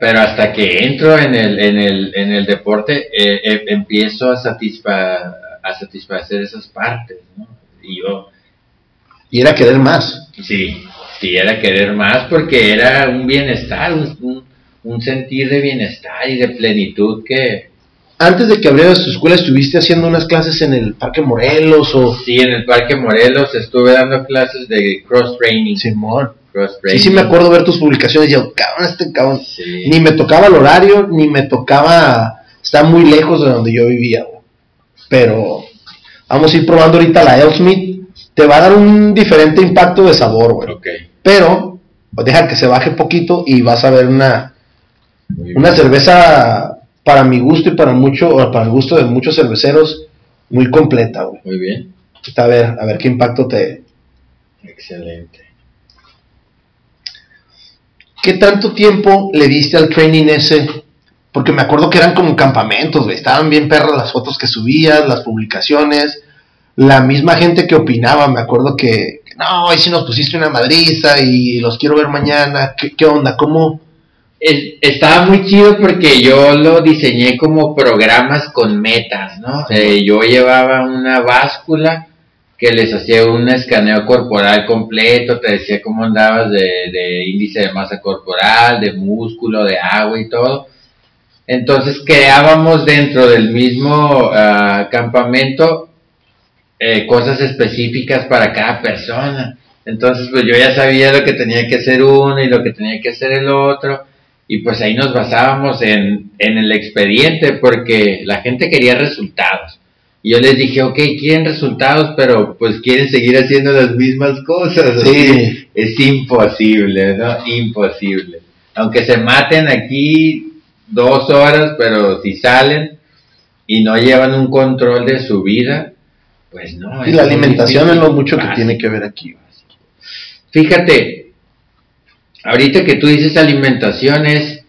pero hasta que entro en el, en el, en el deporte, eh, eh, empiezo a, satisfa a satisfacer esas partes, ¿no? Y yo, Y era querer más. sí, sí, era querer más porque era un bienestar, un, un, un sentir de bienestar y de plenitud que, Antes de que abrieras tu escuela, ¿estuviste haciendo unas clases en el Parque Morelos o...? sí, en el Parque Morelos estuve dando clases de cross-training. Simón. cross Sí, training. sí me acuerdo ver tus publicaciones y yo, cabrón, este cabrón. Sí. Ni me tocaba el horario, ni me tocaba... Está muy lejos de donde yo vivía. Pero vamos a ir probando ahorita la Elsmith. Te va a dar un diferente impacto de sabor, güey. Ok, Pero pues, deja que se baje poquito y vas a ver una, muy una bien. cerveza para mi gusto y para mucho o para el gusto de muchos cerveceros muy completa, güey. Muy bien, A ver, a ver qué impacto te... excelente. ¿Qué tanto tiempo le diste al training ese? Porque me acuerdo que eran como campamentos, güey. Estaban bien perras las fotos que subías, las publicaciones. La misma gente que opinaba, me acuerdo que, no, ahí sí nos pusiste una madriza y los quiero ver mañana. ¿Qué, qué onda? ¿Cómo? Es- estaba muy chido porque yo lo diseñé como programas con metas, ¿no? Eh, yo llevaba una báscula que les hacía un escaneo corporal completo, te decía cómo andabas de, de índice de masa corporal, de músculo, de agua y todo. Entonces creábamos dentro del mismo ah, campamento eh, cosas específicas para cada persona. Entonces, pues yo ya sabía lo que tenía que hacer uno y lo que tenía que hacer el otro. Y pues ahí nos basábamos en, en el expediente porque la gente quería resultados. Y yo les dije, ok, quieren resultados, pero pues quieren seguir haciendo las mismas cosas. Sí. Así, Es imposible, ¿no? Imposible. Aunque se maten aquí dos horas, pero si salen y no llevan un control de su vida, pues no. Y la alimentación es lo mucho que tiene que ver aquí. Fíjate, ahorita que tú dices alimentación es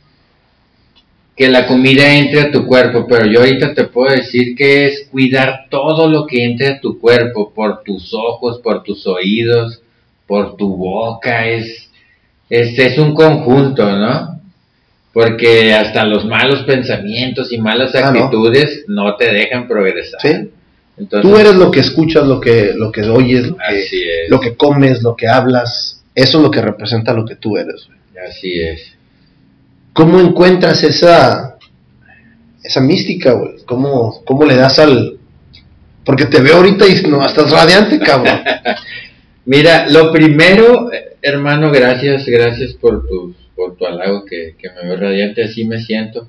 que la comida entre a tu cuerpo, pero yo ahorita te puedo decir que es cuidar todo lo que entre a tu cuerpo, por tus ojos, por tus oídos, por tu boca, es, es, es un conjunto, ¿no? Porque hasta los malos pensamientos y malas Ah, actitudes no. te dejan progresar. ¿Sí? Entonces, Tú eres lo que escuchas, lo que, lo que oyes, lo que, lo que comes, lo que hablas. Eso es lo que representa lo que tú eres. güey. así es. ¿Cómo encuentras esa, esa mística, güey? ¿Cómo, ¿Cómo le das al...? Porque te veo ahorita y no, estás radiante, cabrón. Mira, lo primero, hermano, gracias, gracias por tu, por tu halago que, que me veo radiante, así me siento.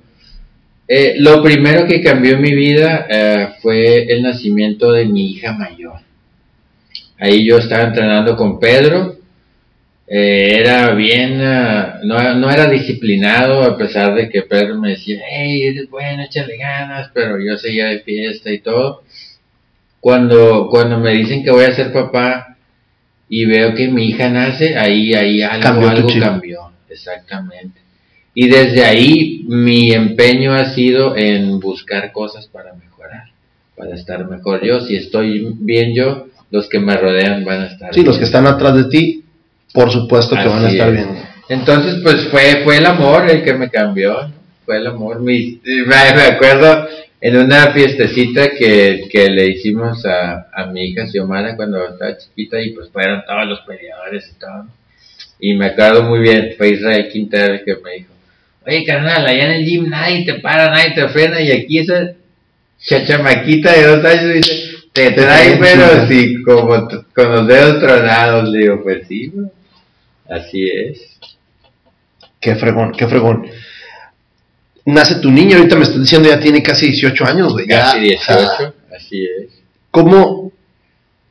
Eh, lo primero que cambió en mi vida eh, fue el nacimiento de mi hija mayor. Ahí yo estaba entrenando con Pedro, eh, era bien, ah, no, no era disciplinado a pesar de que Pedro me decía, hey, eres bueno, échale ganas, pero yo seguía de fiesta y todo. Cuando, cuando me dicen que voy a ser papá, y veo que mi hija nace, ahí, ahí algo, Cambió algo exactamente. Y desde ahí mi empeño ha sido en buscar cosas para mejorar, para estar mejor yo. Si estoy bien yo, los que me rodean van a estar Sí, bien. los que están atrás de ti, por supuesto que van a estar es. bien. Entonces, pues fue, fue el amor el que me cambió, fue el amor. Mi- me, acuerdo en una fiestecita que, que le hicimos a, a mi hija Xiomara cuando estaba chiquita y pues fueron todos los peleadores y todo. Y me acuerdo muy bien, fue Israel Quintero el que me dijo, oye carnal, allá en el gym nadie te para, nadie te frena y aquí esa chachamaquita de dos años dice, te trae pero sí, como con los dedos tronados, le digo, pues sí, bro. Así es. Qué fregón, qué fregón. Nace tu niño, ahorita me estás diciendo ya tiene casi 18 años, güey. Casi o 18, sea, así es. ¿cómo,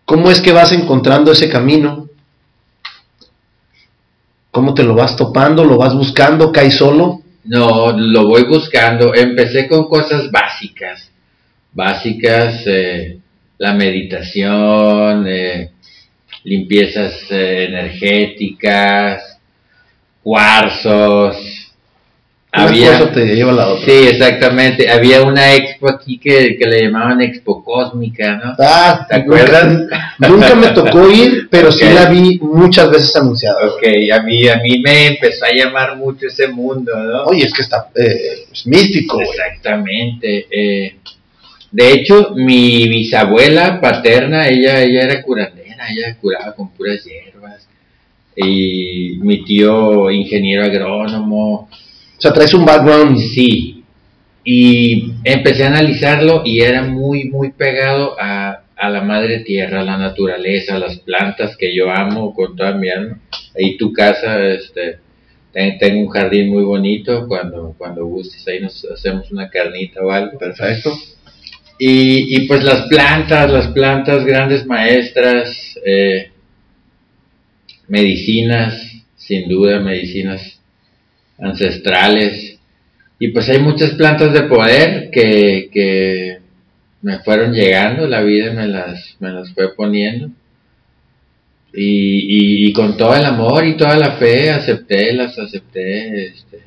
¿Cómo es que vas encontrando ese camino? ¿Cómo te lo vas topando? ¿Lo vas buscando? ¿Caes solo? No, lo voy buscando. Empecé con cosas básicas. Básicas, eh, la meditación, eh, limpiezas eh, energéticas, cuarzos. Una cosa te lleva a la otra. Sí, exactamente. Había una expo aquí que, que le llamaban Expo Cósmica, ¿no? Ah, ¿Te acuerdas? Nunca me tocó ir, pero sí Ok. la vi muchas veces anunciada. Ok, a mí, a mí me empezó a llamar mucho ese mundo, ¿no? Oye, es que está eh, es místico. Exactamente. eh, de hecho, mi bisabuela paterna, ella, ella era curandera, ella curaba con puras hierbas. Y mi tío, ingeniero agrónomo, O sea, traes un background. sí. Y empecé a analizarlo y era muy, muy pegado a, a la madre tierra, a la naturaleza, a las plantas que yo amo con toda mi alma. Ahí tu casa, este, ten- tengo un jardín muy bonito, cuando, cuando gustes ahí nos hacemos una carnita o algo. Perfecto. Y, y pues las plantas, las plantas grandes maestras, eh, medicinas, sin duda, medicinas ancestrales. Y pues hay muchas plantas de poder que, que me fueron llegando, la vida me las, me las fue poniendo. Y, y, y con todo el amor y toda la fe acepté, las acepté este,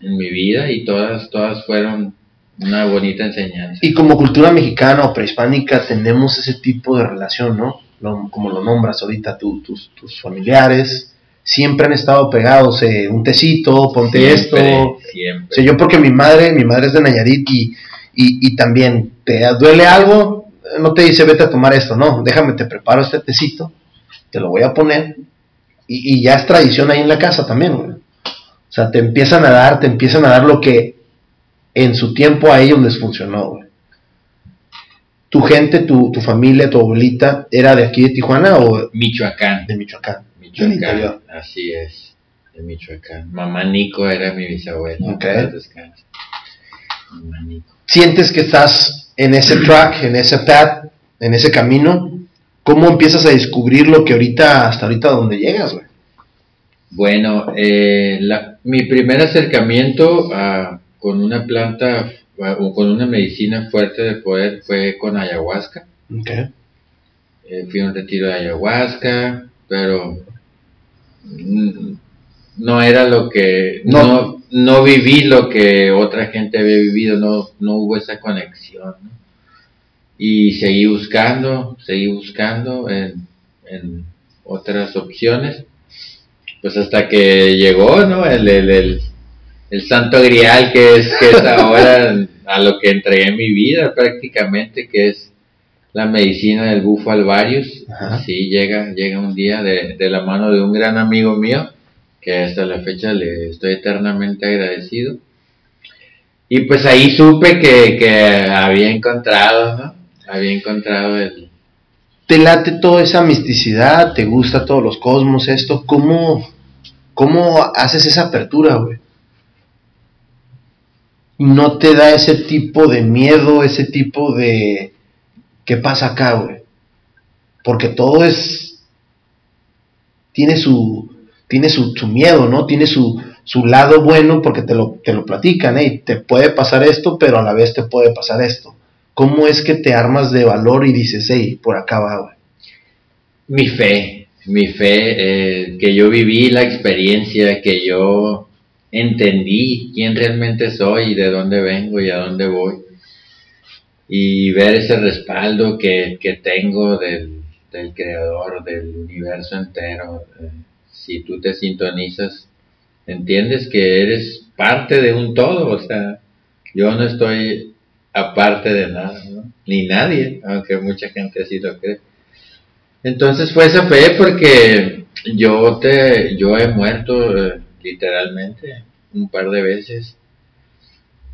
en mi vida y todas, todas fueron una bonita enseñanza. Y como cultura mexicana o prehispánica tenemos ese tipo de relación, ¿no? Lo- como lo nombras ahorita, tus, tus familiares siempre han estado pegados, eh, un tecito, ponte Siempre, esto. O Siempre. sea, yo porque mi madre, mi madre es de Nayarit y, y, y también te duele algo, no te dice vete a tomar esto, no, déjame, te preparo este tecito, te lo voy a poner y, y ya es tradición ahí en la casa también, güey. O sea, te empiezan a dar, te empiezan a dar lo que en su tiempo a ellos les funcionó, güey. ¿Tu gente, tu, tu familia, tu abuelita era de aquí de Tijuana o Michoacán. de Michoacán? Michoacán. Así es. De Michoacán. Mamá Nico era mi bisabuela. Ok. en paz descanse. Mamá Nico. sientes que estás en ese track, en ese path, en ese camino, ¿cómo empiezas a descubrir lo que ahorita, hasta ahorita donde llegas, güey? Bueno, eh, la- mi primer acercamiento a- con una planta o con una medicina fuerte de poder fue con ayahuasca. Eh, fui a un retiro de ayahuasca, pero mm, no era lo que No. no. no viví lo que otra gente había vivido, no no hubo esa conexión. ¿no? Y seguí buscando, seguí buscando en, en otras opciones, pues hasta que llegó, ¿no? El, el, el, el santo grial que es, que es ahora a lo que entregué mi vida prácticamente, que es la medicina del bufo alvarius. Ajá. Sí, llega, llega un día de, de la mano de un gran amigo mío, que hasta la fecha le estoy eternamente agradecido. Y pues ahí supe que, que había encontrado, ¿no? Había encontrado el... ¿Te late toda esa misticidad? ¿Te gusta todos los cosmos, esto? ¿Cómo, cómo haces esa apertura, güey? ¿No te da ese tipo de miedo, ese tipo de... ¿Qué pasa acá, güey? Porque todo es... Tiene su... Tiene su, su miedo, ¿no? Tiene su, su lado bueno porque te lo, te lo platican, ¿eh? Te puede pasar esto, pero a la vez te puede pasar esto. ¿Cómo es que te armas de valor y dices, hey, por acá va, güey? Mi fe, mi fe, eh, que yo viví la experiencia, que yo entendí quién realmente soy y de dónde vengo y a dónde voy. Y ver ese respaldo que, que tengo del, del creador, del universo entero. eh, si tú te sintonizas, entiendes que eres parte de un todo, o sea, yo no estoy aparte de nada, ni nadie, aunque mucha gente así lo cree. Entonces fue esa fe porque yo te, yo he muerto eh, literalmente un par de veces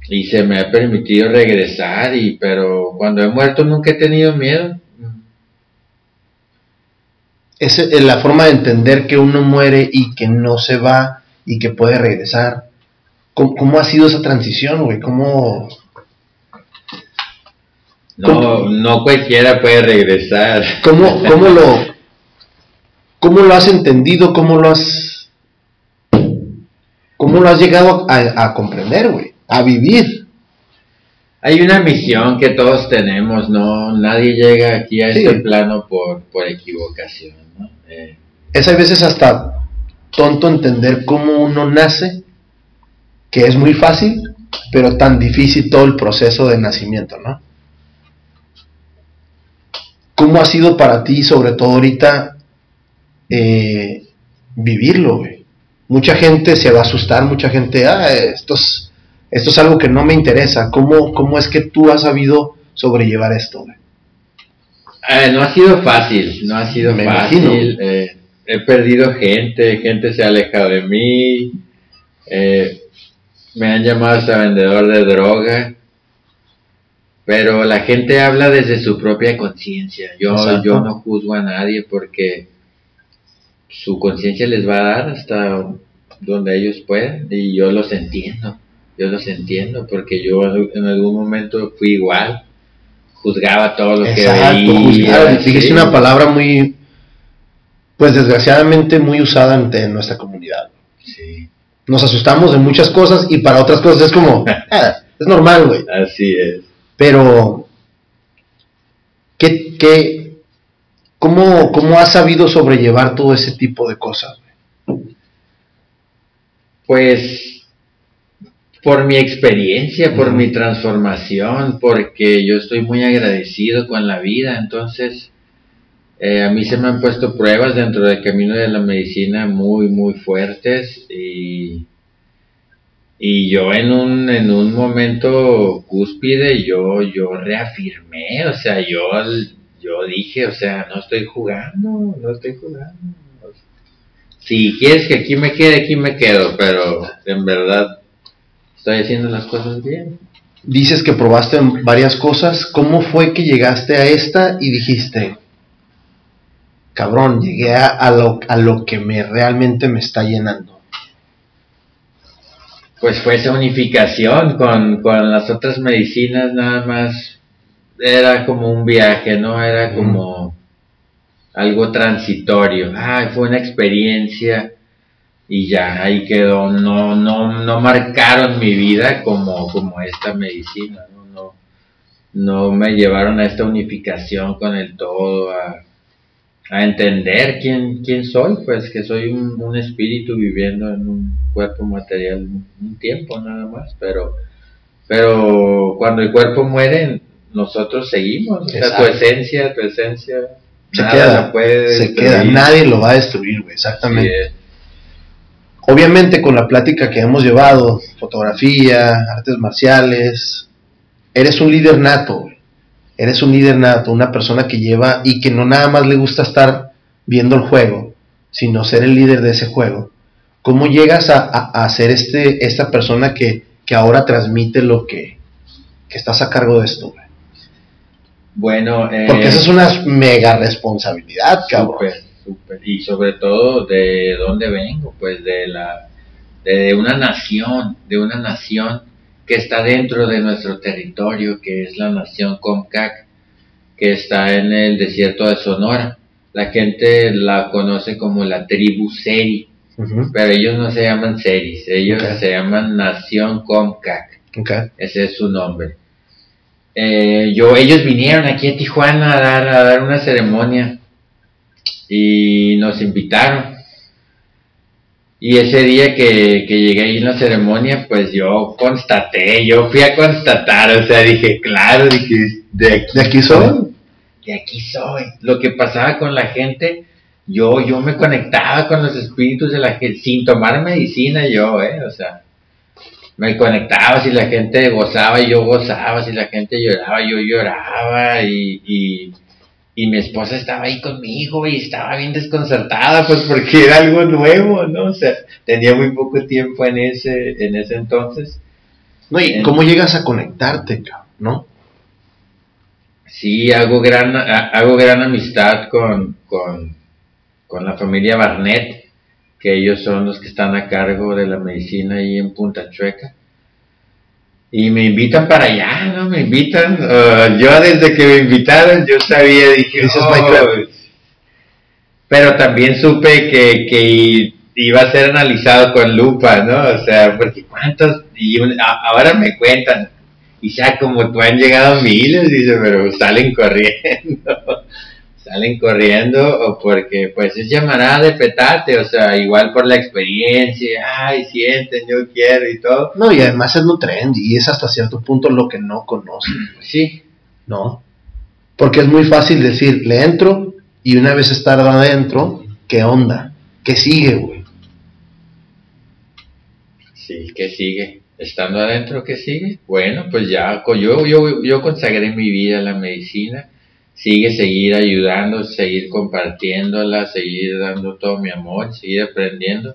y se me ha permitido regresar y pero cuando he muerto nunca he tenido miedo. es la forma de entender que uno muere y que no se va y que puede regresar. ¿Cómo, cómo ha sido esa transición, güey? ¿Cómo, No, no cualquiera puede regresar. cómo, cómo lo, cómo lo has entendido? ¿Cómo lo has, cómo lo has llegado a, a comprender, güey? A vivir. Hay una misión que todos tenemos, ¿no? Nadie llega aquí a Sí. este plano por, por equivocación, ¿no? Eh, Es a veces hasta tonto entender cómo uno nace, que es muy fácil, pero tan difícil todo el proceso de nacimiento, ¿no? ¿Cómo ha sido para ti, sobre todo ahorita, eh, vivirlo, güey? Mucha gente se va a asustar, mucha gente, ah, esto es, esto es algo que no me interesa. ¿Cómo, cómo es que tú has sabido sobrellevar esto, eh, no ha sido fácil, no ha sido Me fácil. imagino. eh, he perdido gente, gente se ha alejado de mí. eh, me han llamado hasta vendedor de droga. Pero la gente habla desde su propia conciencia. Yo, Exacto. yo no juzgo a nadie porque su conciencia les va a dar hasta donde ellos puedan y yo los entiendo. Yo los entiendo porque yo en algún momento fui igual. Juzgaba todo lo que Exacto, veía. juzgar. Dijiste sí. una palabra muy, pues desgraciadamente muy usada ante nuestra comunidad. Sí, Nos asustamos de muchas cosas y para otras cosas es como, "Ah, es normal, güey. así es. Pero, ¿qué, qué, cómo, ¿cómo has sabido sobrellevar todo ese tipo de cosas? Pues por mi experiencia, por mi transformación, porque yo estoy muy agradecido con la vida, entonces eh, a mí se me han puesto pruebas dentro del camino de la medicina muy, muy fuertes y, y yo en un, en un momento cúspide yo, yo reafirmé, o sea, yo, yo dije, o sea, no estoy jugando, no estoy jugando. Si quieres que aquí me quede, aquí me quedo, pero en verdad estoy haciendo las cosas bien. Dices que probaste varias cosas. ¿Cómo fue que llegaste a esta y dijiste, cabrón, llegué a, a lo, a lo que me realmente me está llenando? Pues fue esa unificación con, con las otras medicinas, nada más era como un viaje, ¿no? Era como algo transitorio. Ah, fue una experiencia y ya ahí quedó. No, no, no marcaron mi vida como, como esta medicina, ¿no? No, no me llevaron a esta unificación con el todo, a, a entender quién, quién soy, pues que soy un, un espíritu viviendo en un cuerpo material un tiempo nada más, pero, pero cuando el cuerpo muere, nosotros seguimos, o sea, tu esencia, tu esencia, Se nada queda, la puede se queda, nadie lo va a destruir, güey, exactamente. Sí, Obviamente con la plática que hemos llevado, fotografía, artes marciales, eres un líder nato, güey. eres un líder nato, una persona que lleva y que no nada más le gusta estar viendo el juego, sino ser el líder de ese juego. ¿Cómo llegas a, a- a ser este, esta persona que, que ahora transmite lo que, que estás a cargo de esto? güey? Bueno, eh, Porque esa es una mega responsabilidad, cabrón. Y sobre todo, ¿de dónde vengo? Pues de la de una nación, de una nación que está dentro de nuestro territorio, que es la nación Comcac, que está en el desierto de Sonora. La gente la conoce como la tribu Seri, pero ellos no se llaman Seris, ellos se llaman Nación Comcac. Ese es su nombre. Eh, yo, ellos vinieron aquí a Tijuana a dar, a dar una ceremonia y nos invitaron. Y ese día que, que llegué ahí en la ceremonia, pues yo constaté, yo fui a constatar, o sea, dije, claro, dije, de aquí, ¿De aquí soy? de aquí soy. Lo que pasaba con la gente, yo, yo me conectaba con los espíritus de la gente, sin tomar medicina yo, eh, o sea, me conectaba, si la gente gozaba, yo gozaba, si la gente lloraba, yo lloraba, y, y, y mi esposa estaba ahí conmigo y estaba bien desconcertada, pues porque era algo nuevo, ¿no? O sea, tenía muy poco tiempo en ese, en ese entonces. No, ¿y En- cómo llegas a conectarte? ¿No? Sí, hago gran, ha- hago gran amistad con, con, con la familia Barnett, que ellos son los que están a cargo de la medicina ahí en Punta Chueca. Y me invitan para allá, ¿no? Me invitan. Uh, yo desde que me invitaron, yo sabía, dije, oh". pero también supe que, que iba a ser analizado con lupa, ¿no? O sea, porque cuántos, y ahora me cuentan, y ya como tú han llegado miles, dice, pero salen corriendo, salen corriendo o porque pues es llamará de petate, o sea, igual por la experiencia, ay, sienten, yo quiero y todo. No, y además es un trend y es hasta cierto punto lo que no conocen. Sí. ¿No? Porque es muy fácil decir, le entro y una vez estar adentro, ¿qué onda? ¿Qué sigue, güey? Sí, ¿qué sigue? Estando adentro, ¿qué sigue? Bueno, pues ya, yo, yo, yo consagré mi vida a la medicina sigue seguir ayudando, seguir compartiéndola, seguir dando todo mi amor, seguir aprendiendo,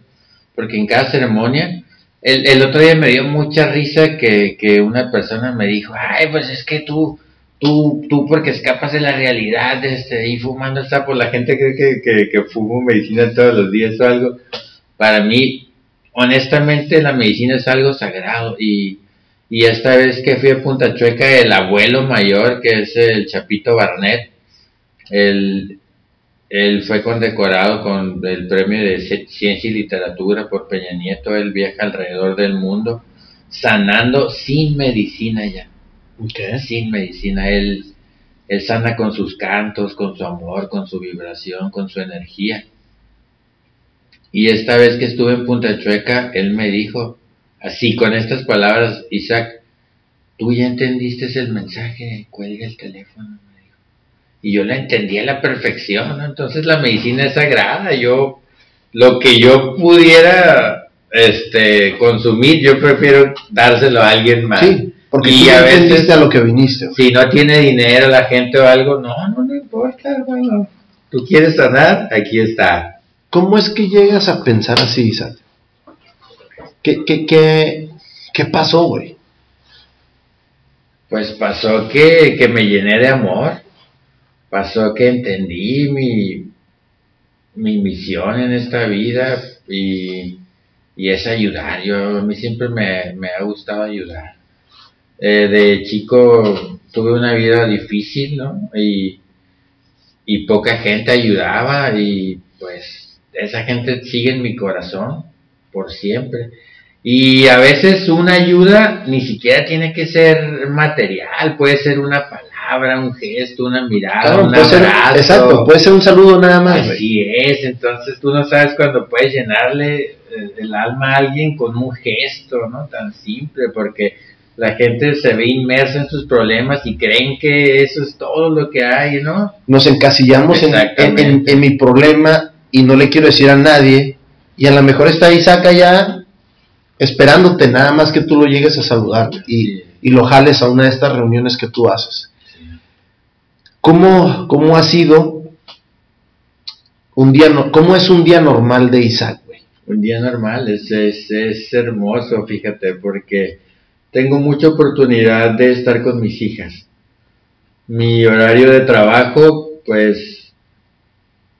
porque en cada ceremonia, el, el otro día me dio mucha risa que, que, una persona me dijo, ay, pues es que tú, tú, tú porque escapas de la realidad, este, y fumando está por la gente cree que, que, que fumo medicina todos los días o algo, para mí, honestamente, la medicina es algo sagrado y y esta vez que fui a Punta Chueca, el abuelo mayor, que es el Chapito Barnett, él, él fue condecorado con el premio de Ciencia y Literatura por Peña Nieto. Él viaja alrededor del mundo sanando sin medicina ya. Sin medicina. Él, él sana con sus cantos, con su amor, con su vibración, con su energía. Y esta vez que estuve en Punta Chueca, él me dijo, Así, con estas palabras, Isaac, tú ya entendiste el mensaje, cuelga el teléfono, me dijo. Y yo la entendí a la perfección, Entonces la medicina es sagrada, yo, lo que yo pudiera, este, consumir, yo prefiero dárselo a alguien más. Sí, porque y a veces, a lo que viniste. Si no tiene dinero la gente o algo, no, no, no importa, hermano. Tú quieres sanar, aquí está. ¿Cómo es que llegas a pensar así, Isaac? ¿Qué, qué, qué, qué pasó, güey? Pues pasó que, que, me llené de amor. Pasó que entendí mi, mi misión en esta vida y, y es ayudar. Yo, a mí siempre me, me ha gustado ayudar. Eh, de chico tuve una vida difícil, ¿no? Y, y poca gente ayudaba y pues esa gente sigue en mi corazón por siempre. Y a veces una ayuda ni siquiera tiene que ser material, puede ser una palabra, un gesto, una mirada, un abrazo. exacto, puede ser un saludo nada más. Así es, entonces tú no sabes cuándo puedes llenarle eh, el alma a alguien con un gesto, ¿no? Tan simple, porque la gente se ve inmersa en sus problemas y creen que eso es todo lo que hay, ¿no? Nos encasillamos en, en mi problema y no le quiero decir a nadie, y a lo mejor está Isaac allá esperándote nada más que tú lo llegues a saludar y, lo jales a una de estas reuniones que tú haces. ¿Cómo, cómo ha sido un día, no, cómo es un día normal de Isaac, Un día normal es, es, es hermoso, fíjate, porque tengo mucha oportunidad de estar con mis hijas. Mi horario de trabajo, pues,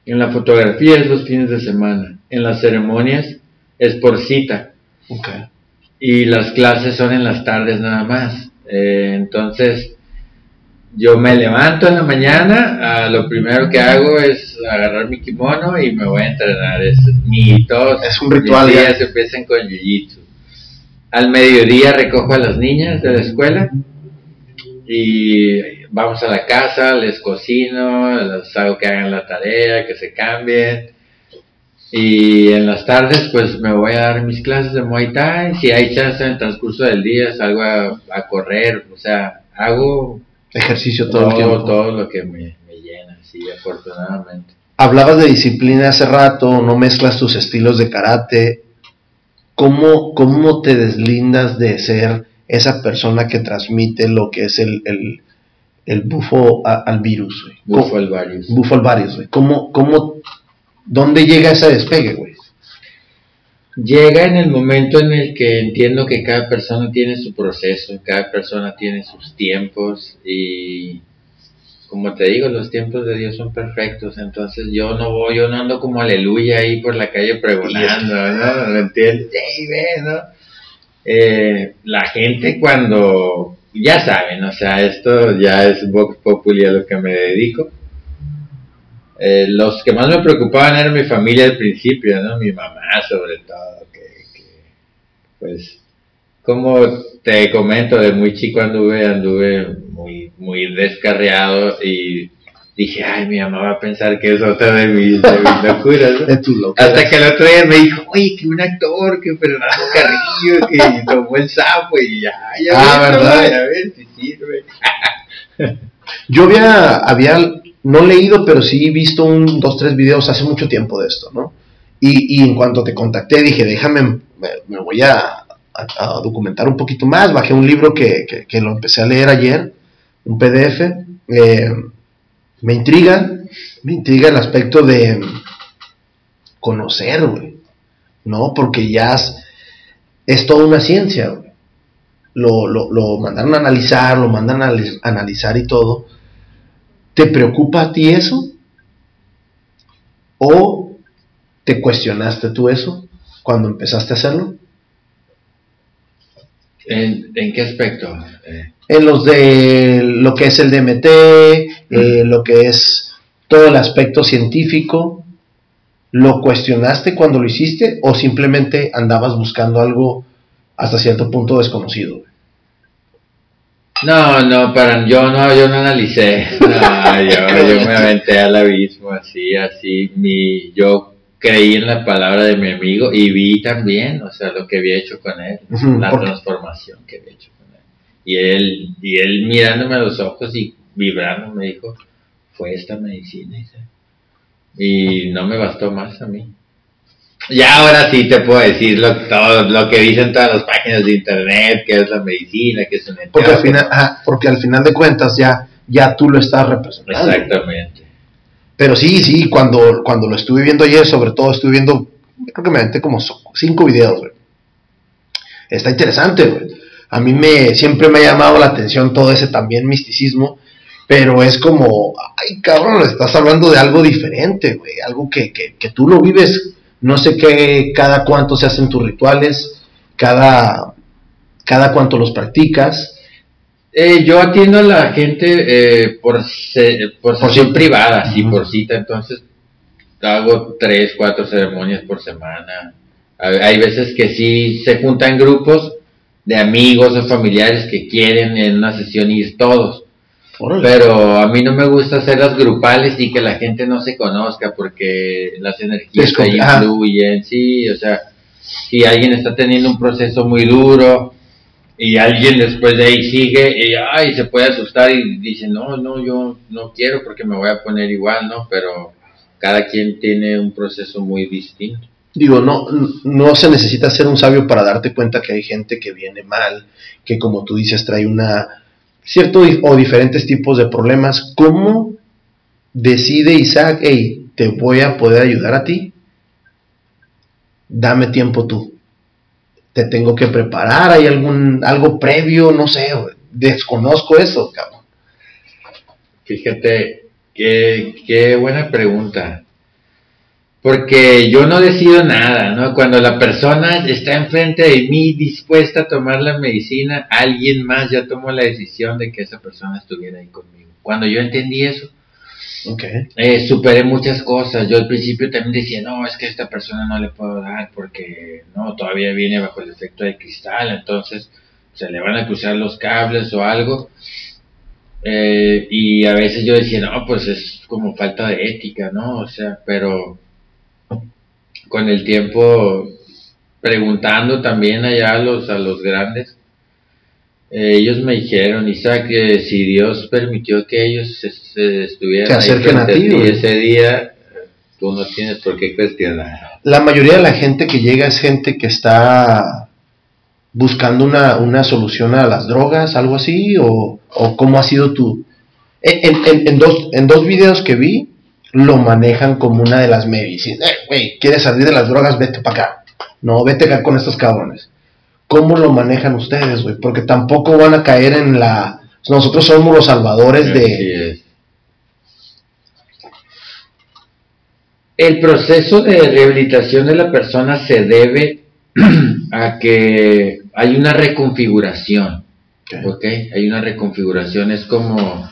en la fotografía es los fines de semana, en las ceremonias es por cita. Y las clases son en las tardes nada más. Eh, entonces, yo me levanto en la mañana, lo primero que hago es agarrar mi kimono y me voy a entrenar. Es mi Es un ritual. Mis días empiezan con jiu-jitsu. Al mediodía recojo a las niñas de la escuela y vamos a la casa, les cocino, les hago que hagan la tarea, que se cambien y en las tardes, pues me voy a dar mis clases de Muay Thai. Si hay chance en el transcurso del día, salgo a, correr. O sea, hago ejercicio todo, el tiempo. Todo lo que me, llena, sí, afortunadamente. Hablabas de disciplina hace rato, no mezclas tus estilos de karate. ¿Cómo, cómo te deslindas de ser esa persona que transmite lo que es el, el, el bufo al virus? Bufo al virus. Bufo al virus, ¿Cómo, ¿Cómo ¿Dónde llega ese despegue, güey? Llega en el momento en el que entiendo que cada persona tiene su proceso, cada persona tiene sus tiempos y como te digo, los tiempos de Dios son perfectos, entonces yo no voy, yo no ando como aleluya ahí por la calle pregonando, ¿no? ¿Me entiendes? Ve, ¿no? Eh, la gente cuando, ya saben, o sea, esto ya es Vox Populi a lo que me dedico. Eh, los que más me preocupaban era mi familia al principio, ¿no? Mi mamá sobre todo, que, que pues como te comento, de muy chico anduve, anduve muy, muy descarriado y dije, ay, mi mamá va a pensar que es otra de mis, de mis locuras. De tus locuras. Hasta que el otro día me dijo, oye, que un actor, que Fernando Carrillo, que tomó el sapo y ya, ya Ah, ves, ¿verdad? A ver si sirve. Yo había, había, no leído, pero sí visto un, dos, tres videos hace mucho tiempo de esto, ¿no? Y, y en cuanto te contacté dije, déjame, me, voy a, documentar un poquito más. Bajé un libro que, que- lo empecé a leer ayer, un PDF. eh, me intriga, me intriga el aspecto de conocer, güey, ¿no? Porque ya es, es toda una ciencia, güey. Lo, lo, lo mandaron a analizar, lo mandan a anali- analizar y todo. ¿Te preocupa a ti eso? ¿O te cuestionaste tú eso cuando empezaste a hacerlo? ¿En, en qué aspecto? Eh, En los de lo que es el DMT, eh, lo que es todo el aspecto científico, ¿lo cuestionaste cuando lo hiciste o simplemente andabas buscando algo hasta cierto punto desconocido? No, no, para, yo no, yo no analicé. No, yo, yo me aventé al abismo, así, así. Mi, yo creí en la palabra de mi amigo y vi también, o sea, lo que había hecho con él, la transformación que había hecho con él. Y él, y él mirándome a los ojos y vibrando me dijo, fue esta medicina. Y no me bastó más a mí. Ya ahora sí te puedo decir lo, todo lo que dicen todas las páginas de internet, que es la medicina, que es un Porque al, final, ajá, porque al final de cuentas ya, ya tú lo estás representando. Exactamente. Pero sí, sí, cuando, cuando lo estuve viendo ayer, sobre todo estuve viendo, creo que me aventé como cinco videos, güey. Está interesante, güey. A mí me, siempre me ha llamado la atención todo ese también misticismo, pero es como, ay, cabrón, estás hablando de algo diferente, güey. Algo que, que, que tú lo vives, no sé qué, cada cuánto se hacen tus rituales, cada, cada cuánto los practicas. Eh, yo atiendo a la gente eh, por, se- por, Por cita. privada, sí, Ujú. por cita, entonces hago tres, cuatro ceremonias por semana. Hay hay veces que sí se juntan grupos de amigos o familiares que quieren en una sesión ir todos. Pero a mí no me gusta hacerlas grupales y que la gente no se conozca porque las energías ahí influyen, sí, o sea, si alguien está teniendo un proceso muy duro y alguien después de ahí sigue y ay, se puede asustar y dice, no, no, yo no quiero porque me voy a poner igual, ¿no? Pero cada quien tiene un proceso muy distinto. Digo, no, no se necesita ser un sabio para darte cuenta que hay gente que viene mal, que como tú dices trae una cierto o diferentes tipos de problemas. ¿Cómo decide Isaac, hey, te voy a poder ayudar a ti? Dame tiempo tú. Te tengo que preparar, hay algún algo previo, no sé, desconozco eso, cabrón. Fíjate, qué, qué buena pregunta. Porque yo no decido nada, ¿no? Cuando la persona está enfrente de mí dispuesta a tomar la medicina, alguien más ya tomó la decisión de que esa persona estuviera ahí conmigo. Cuando yo entendí eso, eh, superé muchas cosas. Yo al principio también decía, no, es que a esta persona no le puedo dar porque no, todavía viene bajo el efecto de cristal, entonces se le van a cruzar los cables o algo. Eh, y a veces yo decía, no, pues es como falta de ética, ¿no? O sea, pero con el tiempo preguntando también allá a los, a los grandes, eh, ellos me dijeron, Isaac, que si Dios permitió que ellos se, se estuvieran Se ahí acerquen a frente ti, güey. ese día, tú no tienes por qué cuestionar. La mayoría de la gente que llega es gente que está buscando una, una solución a las drogas, algo así, o, o cómo ha sido en- en- en dos, en dos videos que vi, lo manejan como una de las medicinas. Eh, güey, ¿quieres salir de las drogas? Vete para acá. No, vete acá con estos cabrones. ¿Cómo lo manejan ustedes, güey? Porque tampoco van a caer en la... Nosotros somos los salvadores de... Es. El proceso de rehabilitación de la persona se debe a que hay una reconfiguración. ¿ok? Hay una reconfiguración, es como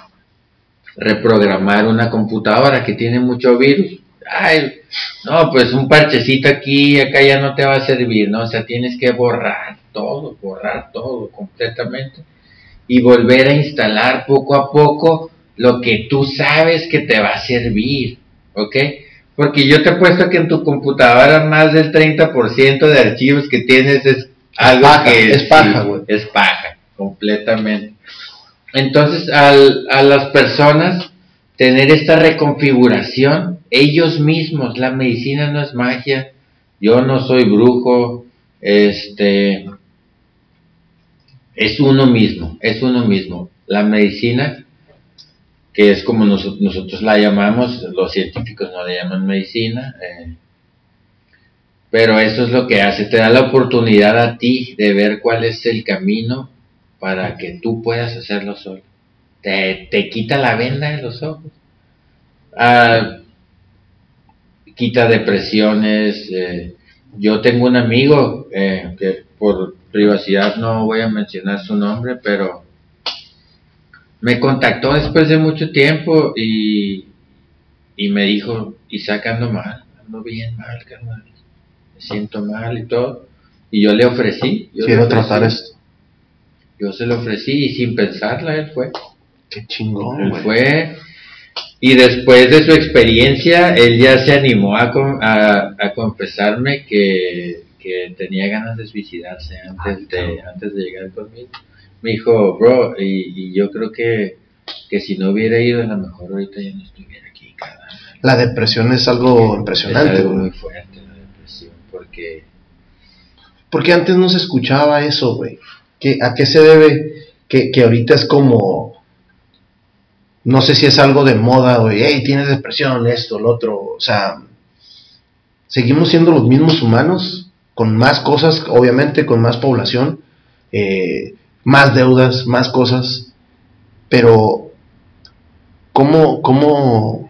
reprogramar una computadora que tiene mucho virus. Ay, no, pues un parchecito aquí y acá ya no te va a servir, ¿no? O sea, tienes que borrar todo, borrar todo completamente y volver a instalar poco a poco lo que tú sabes que te va a servir, ¿ok? Porque yo te apuesto que en tu computadora más del 30% de archivos que tienes es algo que es paja, güey. es paja, completamente. Entonces, a las personas tener esta reconfiguración, ellos mismos, la medicina no es magia, yo no soy brujo, este, es uno mismo, es uno mismo. La medicina, que es como nosotros la llamamos, los científicos no la llaman medicina, eh, pero eso es lo que hace, te da la oportunidad a ti de ver cuál es el camino para que tú puedas hacerlo solo. Te, te quita la venda de los ojos. Ah, quita depresiones. Eh, yo tengo un amigo eh, que por privacidad no voy a mencionar su nombre, pero me contactó después de mucho tiempo y, y me dijo, Isaac ando mal, ando bien mal, carnal, me siento mal y todo. Y yo le ofrecí. Yo Quiero le ofrecí, tratar esto. Yo se lo ofrecí y sin pensarla él fue. Qué chingón, Él güey. fue. Y después de su experiencia, él ya se animó a, a, a confesarme que, que tenía ganas de suicidarse antes de, antes de llegar conmigo. Me dijo, bro, y, y yo creo que, que si no hubiera ido, a lo mejor ahorita ya no estuviera aquí, carnal. La depresión es algo Es impresionante, algo güey. muy fuerte la depresión, porque Porque antes no se escuchaba eso, güey. ¿Qué- ¿A qué se debe que, que ahorita es como... No sé si es algo de moda, güey. Hey, tienes depresión, esto, lo otro. O sea, seguimos siendo los mismos humanos, con más cosas, obviamente, con más población, eh, más deudas, más cosas. Pero, ¿cómo, cómo,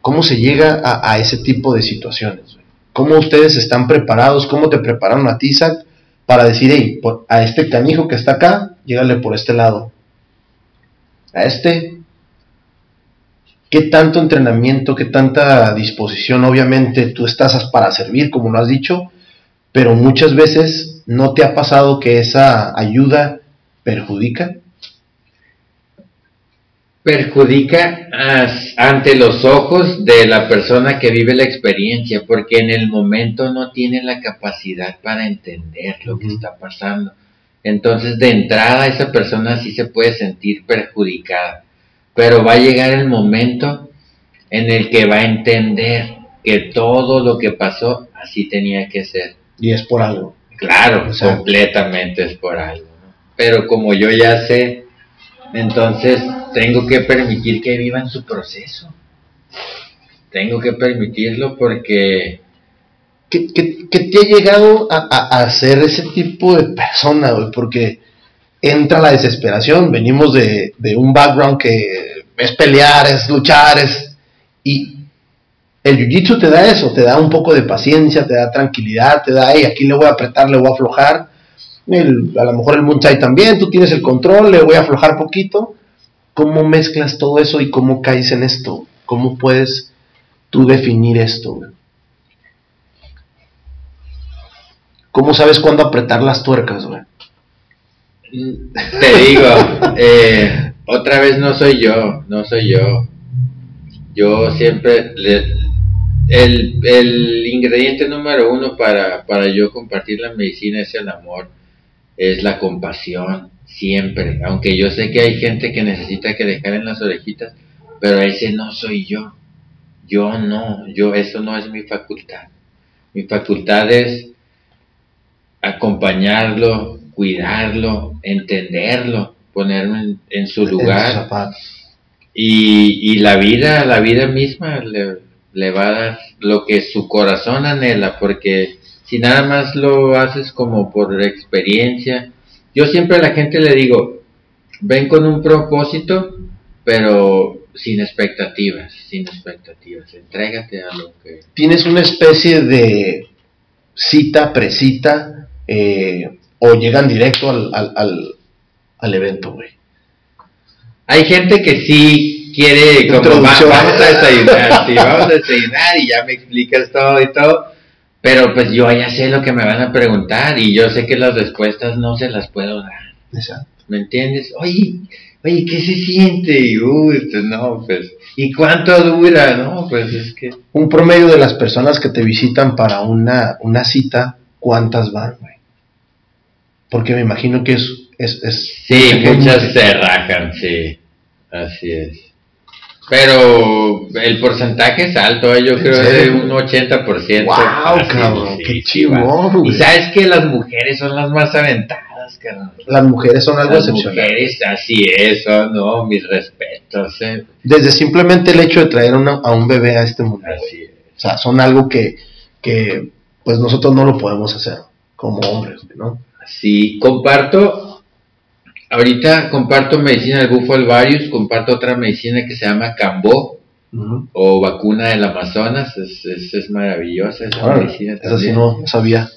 cómo se llega a, a ese tipo de situaciones? ¿Cómo ustedes están preparados? ¿Cómo te prepararon a ti, Isaac, para decir, hey, a este canijo que está acá, llégale por este lado? A este, ¿qué tanto entrenamiento, qué tanta disposición? Obviamente tú estás para servir, como lo has dicho, pero muchas veces no te ha pasado que esa ayuda perjudica. Perjudica as- ante los ojos de la persona que vive la experiencia, porque en el momento no tiene la capacidad para entender lo que está pasando. Entonces, de entrada, esa persona sí se puede sentir perjudicada, pero va a llegar el momento en el que va a entender que todo lo que pasó así tenía que ser. Y es por algo. Claro, Exacto. completamente es por algo. Pero como yo ya sé, entonces tengo que permitir que vivan su proceso. Tengo que permitirlo porque ¿Qué, qué- qué te ha llegado a, a, ser ese tipo de persona, güey? Porque entra la desesperación, venimos de, de un background que es pelear, es luchar, es... Y el jiu-jitsu te da eso, te da un poco de paciencia, te da tranquilidad, te da, hey, aquí le voy a apretar, le voy a aflojar. A lo mejor el Muay Thai también, tú tienes el control, le voy a aflojar poquito. ¿Cómo mezclas todo eso y cómo caes en esto? ¿Cómo puedes tú definir esto? ¿Cómo sabes cuándo apretar las tuercas, güey? te digo, eh, otra vez no soy yo, no soy yo. Yo siempre, el, el ingrediente número uno para, para yo compartir la medicina es el amor, es la compasión, siempre. Aunque yo sé que hay gente que necesita que le jalen las orejitas, pero ese no soy yo. Yo no, yo, eso no es mi facultad. Mi facultad es acompañarlo, cuidarlo, entenderlo, ponerme en, en su lugar y, y la vida, la vida misma le, le va a dar lo que su corazón anhela, porque si nada más lo haces como por experiencia, yo siempre a la gente le digo, ven con un propósito, pero sin expectativas, sin expectativas. Entrégate a lo que... ¿Tienes una especie de cita, presita, eh, o llegan directo al, al, al, al evento, güey? Hay gente que sí quiere, como va- vamos a desayunar, sí, vamos a desayunar y ya me explicas todo y todo. Pero pues yo ya sé lo que me van a preguntar y yo sé que las respuestas no se las puedo dar. Exacto. ¿Me entiendes? Oye, oye, ¿qué se siente? Y, uy, pues, no, pues, ¿y cuánto dura? No, pues es que, Un promedio de las personas que te visitan para una, una cita, ¿cuántas van, güey? Porque me imagino que es... es, es sí, mucha muchas se rajan, sí, así es. Pero el porcentaje es alto, ¿eh? yo ¿En creo serio? un 80%. ¡Guau, fácil, cabrón! sí, ¡Qué chingón, güey! Y sabes que las mujeres son las más aventadas, cabrón. Las mujeres son algo Las excepcional. mujeres, así es, no, mis respetos, ¿eh? Desde simplemente el hecho de traer una- a un bebé a este mundo. güey. Así es. O sea, son algo que, que pues nosotros no lo podemos hacer como hombres, ¿no? Sí, comparto, ahorita comparto medicina del bufo alvarius, comparto otra medicina que se llama Cambó o vacuna del Amazonas, es, es, es maravillosa esa medicina Esa sí no sabía.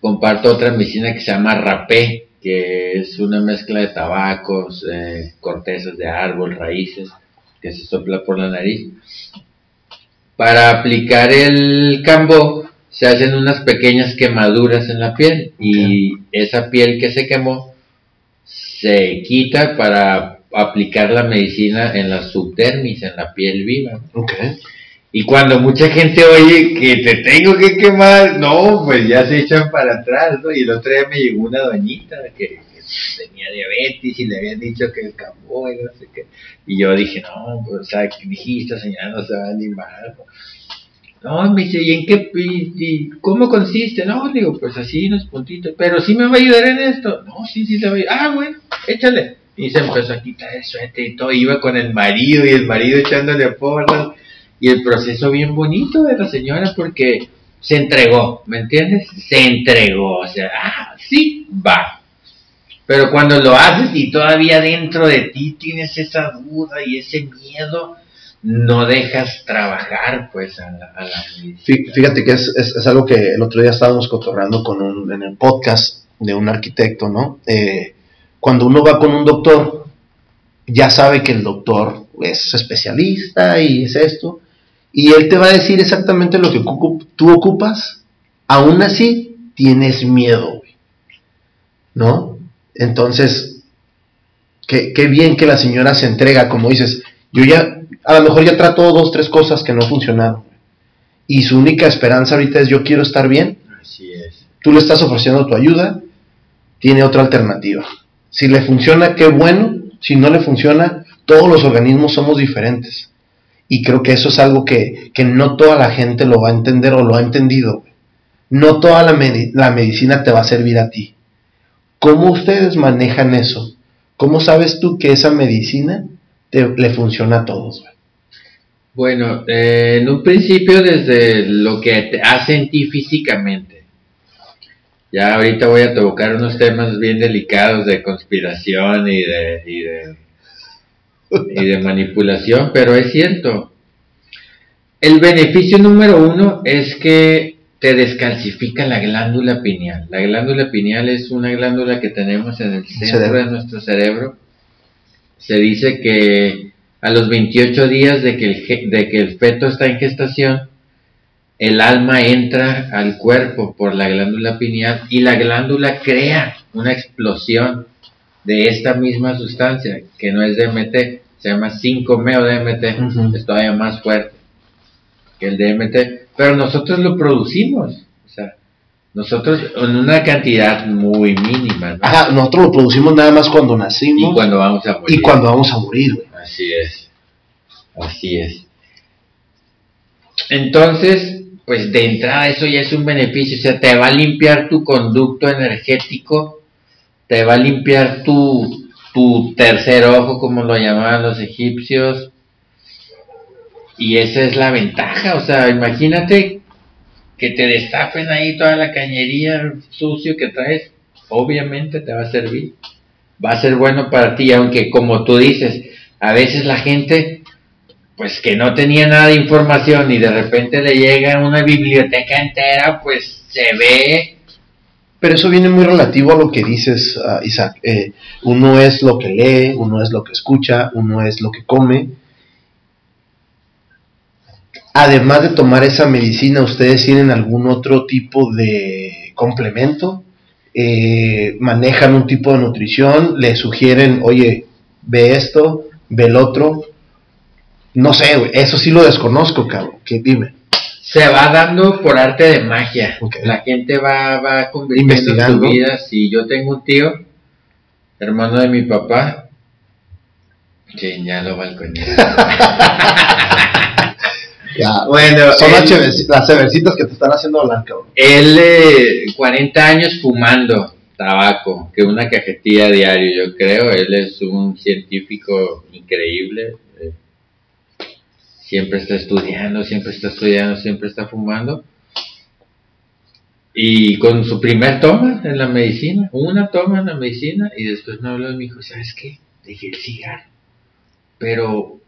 Comparto otra medicina que se llama Rapé, que es una mezcla de tabacos, eh, cortezas de árbol, raíces, que se sopla por la nariz. Para aplicar el Cambó se hacen unas pequeñas quemaduras en la piel y esa piel que se quemó se quita para aplicar la medicina en la subdermis, en la piel viva. Ok. Y cuando mucha gente oye que te tengo que quemar, no, pues ya se echan para atrás, ¿no? Y el otro día me llegó una doñita que, tenía diabetes y le habían dicho que el cambó y no sé qué. Y yo dije, no, pues, o sea, dijiste, señora, no se va a animar. No, me dice, ¿y en qué, y, cómo consiste? No, digo, pues así, unos puntitos, pero sí me va a ayudar en esto. No, sí, sí, te va a ayudar. Ah, bueno, échale. Y se empezó a quitar el suéter y todo, iba con el marido y el marido echándole porras y el proceso bien bonito de la señora porque se entregó, ¿me entiendes? Se entregó, o sea, ah, sí, va. Pero cuando lo haces y todavía dentro de ti tienes esa duda y ese miedo, no dejas trabajar pues a la, a. Fíjate que es, es- algo que el otro día estábamos cotorreando con un, en el podcast de un arquitecto, ¿no? Eh, cuando uno va con un doctor, ya sabe que el doctor es especialista y es esto, y él te va a decir exactamente lo que tú ocupas, aún así tienes miedo. ¿no? Entonces, qué, qué bien que la señora se entrega, como dices, yo ya, a lo mejor ya trato dos, tres cosas que no funcionaron, y su única esperanza ahorita es yo quiero estar bien, Así es. tú le estás ofreciendo tu ayuda, tiene otra alternativa. Si le funciona, qué bueno, si no le funciona, todos los organismos somos diferentes. Y creo que eso es algo que, que no toda la gente lo va a entender o lo ha entendido. No toda la, medi- la medicina te va a servir a ti. ¿Cómo ustedes manejan eso? ¿Cómo sabes tú que esa medicina te, le funciona a todos? güey? Bueno, eh, en un principio desde lo que te hacen ti físicamente. Ya ahorita voy a tocar unos temas bien delicados de conspiración y de, y de, y de manipulación, pero es cierto. El beneficio número uno es que te descalcifica la glándula pineal. La glándula pineal es una glándula que tenemos en el centro de nuestro cerebro. Se dice que a los 28 días de que el, de que el feto está en gestación, el alma entra al cuerpo por la glándula pineal y la glándula crea una explosión de esta misma sustancia, que no es DMT, se llama 5-meo DMT, es todavía más fuerte que el DMT, pero nosotros lo producimos, o sea, nosotros en una cantidad muy mínima, ¿no? Ajá, nosotros lo producimos nada más cuando nacimos y cuando vamos a morir. y cuando vamos a morir. güey. Así es. Así es. Entonces, pues de entrada eso ya es un beneficio. O sea, te va a limpiar tu conducto energético, te va a limpiar tu, tu tercer ojo, como lo llamaban los egipcios. Y esa es la ventaja. O sea, imagínate que te destapen ahí toda la cañería sucio que traes. Obviamente te va a servir. Va a ser bueno para ti, aunque como tú dices, a veces la gente pues que no tenía nada de información y de repente le llega una biblioteca entera, pues se ve Pero eso viene muy relativo a lo que dices, ah, Isaac. Eh, uno es lo que lee, uno es lo que escucha, uno es lo que come. Además de tomar esa medicina, ¿ustedes tienen algún otro tipo de complemento? Eh, ¿Manejan un tipo de nutrición? ¿Le sugieren, oye, ve esto, ve el otro? No sé, eso sí lo desconozco, cabrón. Que dime. se va dando por arte de magia. La gente va, va convirtiendo Investigando. su vida. Si yo tengo un tío, hermano de mi papá, que ya lo balconé. Ya, bueno, Son las, él- las severcitas que te están haciendo hablar, cabrón. Él, eh, 40 años fumando tabaco, que una cajetilla diario, yo creo. Él es un científico increíble. eh, siempre está estudiando, siempre está estudiando, siempre está fumando. Y con su primer toma en la medicina, una toma en la medicina, y después me habló y me dijo, ¿sabes qué? Dejé el cigarro. Pero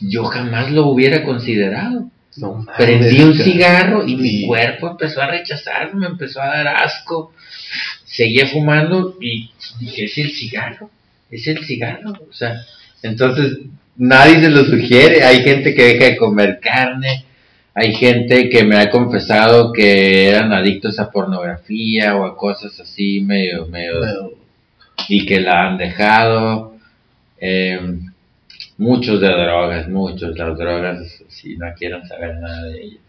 yo jamás lo hubiera considerado. No Prendí un cigarro y mi cuerpo empezó a rechazarme, me empezó a dar asco. Seguía fumando y dije, es el cigarro, es el cigarro. O sea, entonces nadie se lo sugiere. Hay gente que deja de comer carne, hay gente que me ha confesado que eran adictos a pornografía o a cosas así medio, medio y que la han dejado. eh, muchos de drogas, muchos. Las drogas, si no quieren saber nada de ellas,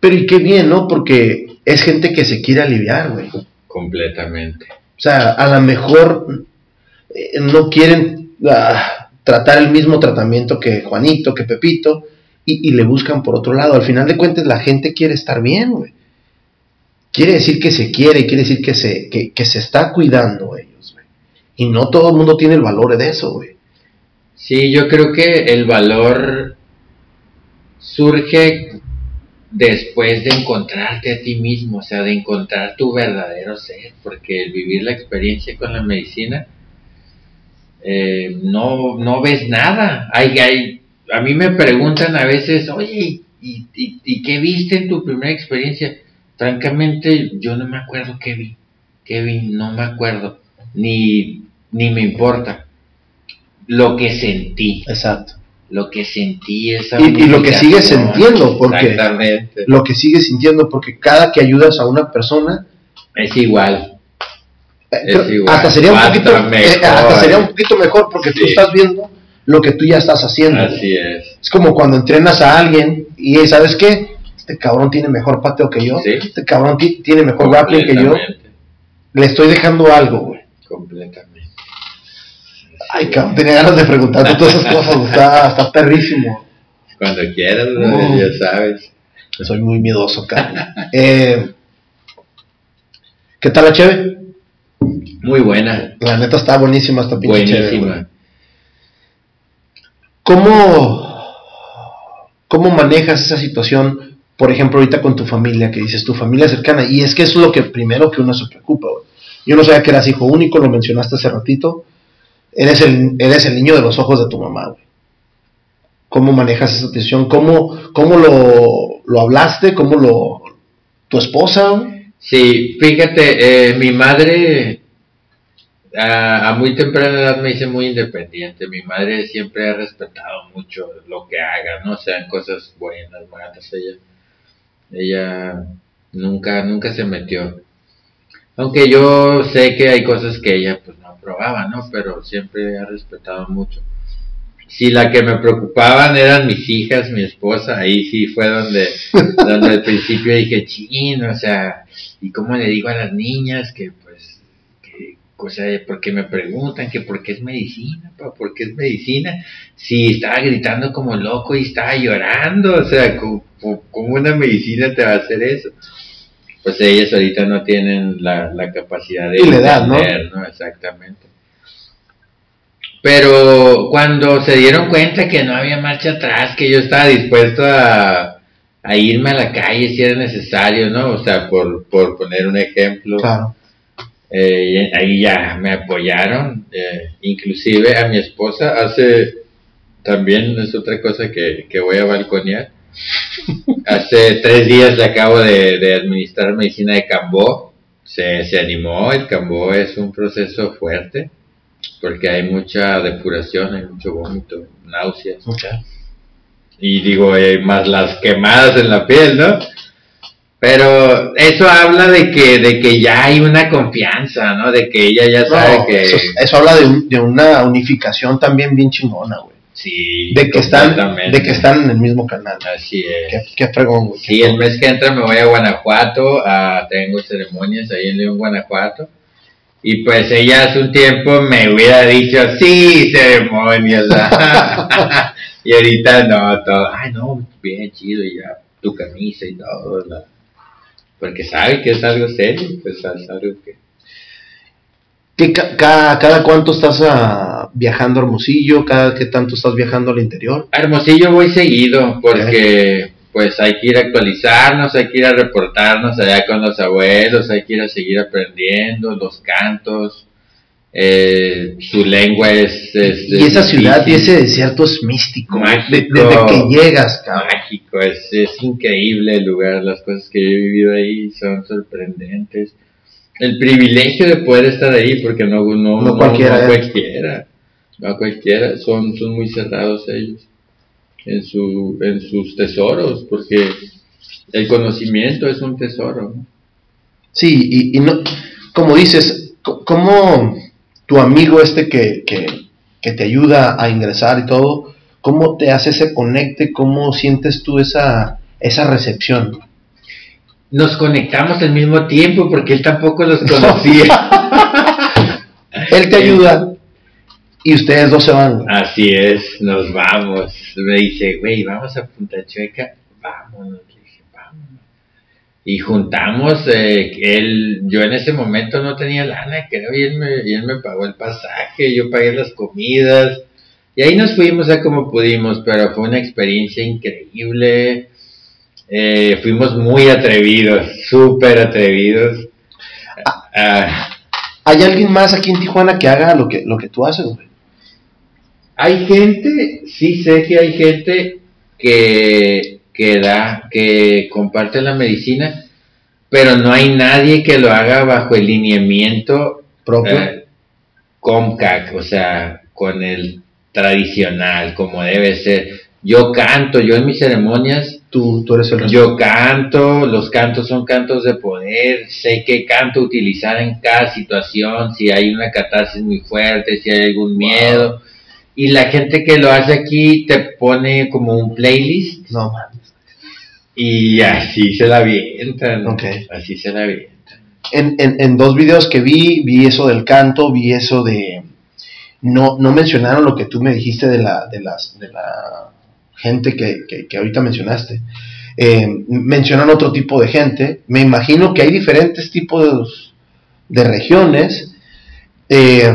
Pero y qué bien, ¿no? Porque es gente que se quiere aliviar, güey. O completamente. sea, a lo mejor eh, no quieren ah, tratar el mismo tratamiento que Juanito, que Pepito, y, y le buscan por otro lado. Al final de cuentas, la gente quiere estar bien, güey. Quiere decir que se quiere, quiere decir que se, que, que se está cuidando ellos, güey. Y no todo el mundo tiene el valor de eso, güey. Sí, yo creo que el valor surge después de encontrarte a ti mismo, o sea, de encontrar tu verdadero ser, porque el vivir la experiencia con la medicina, eh, no, no ves nada. Hay, hay, a mí me preguntan a veces, oye, ¿y, y, y qué viste en tu primera experiencia? Francamente, yo no me acuerdo qué vi, qué vi, no me acuerdo, ni, ni me importa. Lo que sentí, Exacto. lo que sentí esa Y- y lo que sigues sintiendo, porque- Exactamente. Lo que sigues sintiendo, porque cada que ayudas a una persona, Es igual. Eh, Es igual, hasta sería un poquito eh, mejor. hasta sería un poquito mejor porque tú Sí. estás viendo lo que tú ya estás haciendo Así es. es como cuando entrenas a alguien y sabes qué este cabrón tiene mejor pateo que yo Sí. este cabrón ti- tiene mejor grappling que yo le estoy dejando algo güey Completamente. Ay cabrón tenía ganas de preguntarte todas esas cosas está, está perrísimo Cuando quieras, ya sabes. soy muy miedoso cabrón eh, ¿qué tal la cheve? Muy buena. la neta está buenísima esta pinche cheve, güey. Buenísima. ¿Cómo, ¿Cómo manejas esa situación, por ejemplo, ahorita con tu familia, que dices tu familia cercana? Y es que eso es lo que primero que uno se preocupa, güey. Yo no sabía que eras hijo único, lo mencionaste hace ratito. Eres el, eres el niño de los ojos de tu mamá. ¿Cómo manejas esa situación? ¿Cómo, cómo lo, lo hablaste? ¿Cómo lo... tu esposa? Sí, fíjate, eh, mi madre a, a muy temprana edad me hice muy independiente. Mi madre siempre ha respetado mucho lo que haga, ¿no? Sean cosas buenas, malas. Ella, ella nunca, nunca se metió. Aunque yo sé que hay cosas que ella pues no aprobaba, ¿no? Pero siempre ha respetado mucho. Si la que me preocupaban eran mis hijas, mi esposa, ahí sí fue donde, donde al principio dije, chin, o sea, ¿y cómo le digo a las niñas que pues, que, o sea, porque me preguntan que por qué es medicina, pa, por qué es medicina? Si estaba gritando como loco y estaba llorando, o sea, ¿cómo, cómo una medicina te va a hacer eso? Pues ellas ahorita no tienen la, la capacidad de Y la edad, ¿no? entender, ¿no? Exactamente. Pero cuando se dieron cuenta que no había marcha atrás, que yo estaba dispuesto a, a irme a la calle si era necesario, ¿no? O sea, por, por poner un ejemplo, Claro. eh, ahí ya me apoyaron, eh, inclusive a mi esposa hace también es otra cosa que, que voy a balconear. Hace tres días le acabo de, de administrar medicina de Cambó. Se, se animó, el Cambó es un proceso fuerte porque hay mucha depuración, hay mucho vómito, náuseas. Y digo, eh, más las quemadas en la piel, ¿no? Pero eso habla de que, de que ya hay una confianza, ¿no? De que ella ya sabe No, que... Eso, eso habla de, un- de una unificación también bien chingona, güey. Sí, De que están, de que están en el mismo canal. Así es. Qué, qué fregón, güey. Sí, el mes que entra me voy a Guanajuato, a, tengo ceremonias ahí en León, Guanajuato. Y pues ella hace un tiempo me hubiera dicho, sí, ceremonias. y ahorita no, todo, ay no, bien chido, y ya tu camisa y todo. Porque sabe que es algo serio, pues es algo que... ¿Qué ca- ca- ¿Cada cuánto estás ah, viajando a Hermosillo? ¿Cada qué tanto estás viajando al interior? A Hermosillo voy seguido porque pues hay que ir a actualizarnos, hay que ir a reportarnos allá con los abuelos, hay que ir a seguir aprendiendo los cantos, eh, su lengua es... es- Y es esa ciudad y ese desierto es místico. De- desde que llegas, cabrón. mágico, es, es increíble el lugar, las cosas que yo he vivido ahí son sorprendentes. El privilegio de poder estar ahí porque no, no, No cualquiera, no ¿eh? cualquiera, no cualquiera, son, son muy cerrados ellos en, su, en sus tesoros, porque el conocimiento es un tesoro. ¿no? Sí, y, y no, como dices, co- ¿cómo tu amigo este que, que, que te ayuda a ingresar y todo, cómo te hace ese conecte, cómo sientes tú esa, esa recepción? Nos conectamos al mismo tiempo porque él tampoco los conocía. Él te ayuda y ustedes dos se van. Así es, nos vamos. Me dice, güey, vamos a Punta Chueca, vámonos. Le dije, vámonos. Y juntamos, eh, él, yo en ese momento no tenía lana, creo, y él, me, y él me pagó el pasaje, yo pagué las comidas. Y ahí nos fuimos a como pudimos, pero fue una experiencia increíble. Eh, fuimos muy atrevidos, súper atrevidos. Ah, ¿Hay alguien más aquí en Tijuana que haga lo que, lo que tú haces, güey? Hay gente, sí sé que hay gente que, que da, que comparte la medicina, pero no hay nadie que lo haga bajo el lineamiento Propio. eh, COMCAC, o sea, con el tradicional, como debe ser. Yo canto, yo en mis ceremonias tú, tú eres el yo canto, los cantos son cantos de poder, sé qué canto utilizar en cada situación, si hay una catarsis muy fuerte, si hay algún miedo. Y la gente que lo hace aquí te pone como un playlist No, man. y así se la avientan. Ok. Así se la avientan. En, en, en dos videos que vi, vi eso del canto, vi eso de... No, no mencionaron lo que tú me dijiste de la, de las, de la gente que, que, que ahorita mencionaste. Eh, mencionan otro tipo de gente. Me imagino que hay diferentes tipos de regiones. Eh,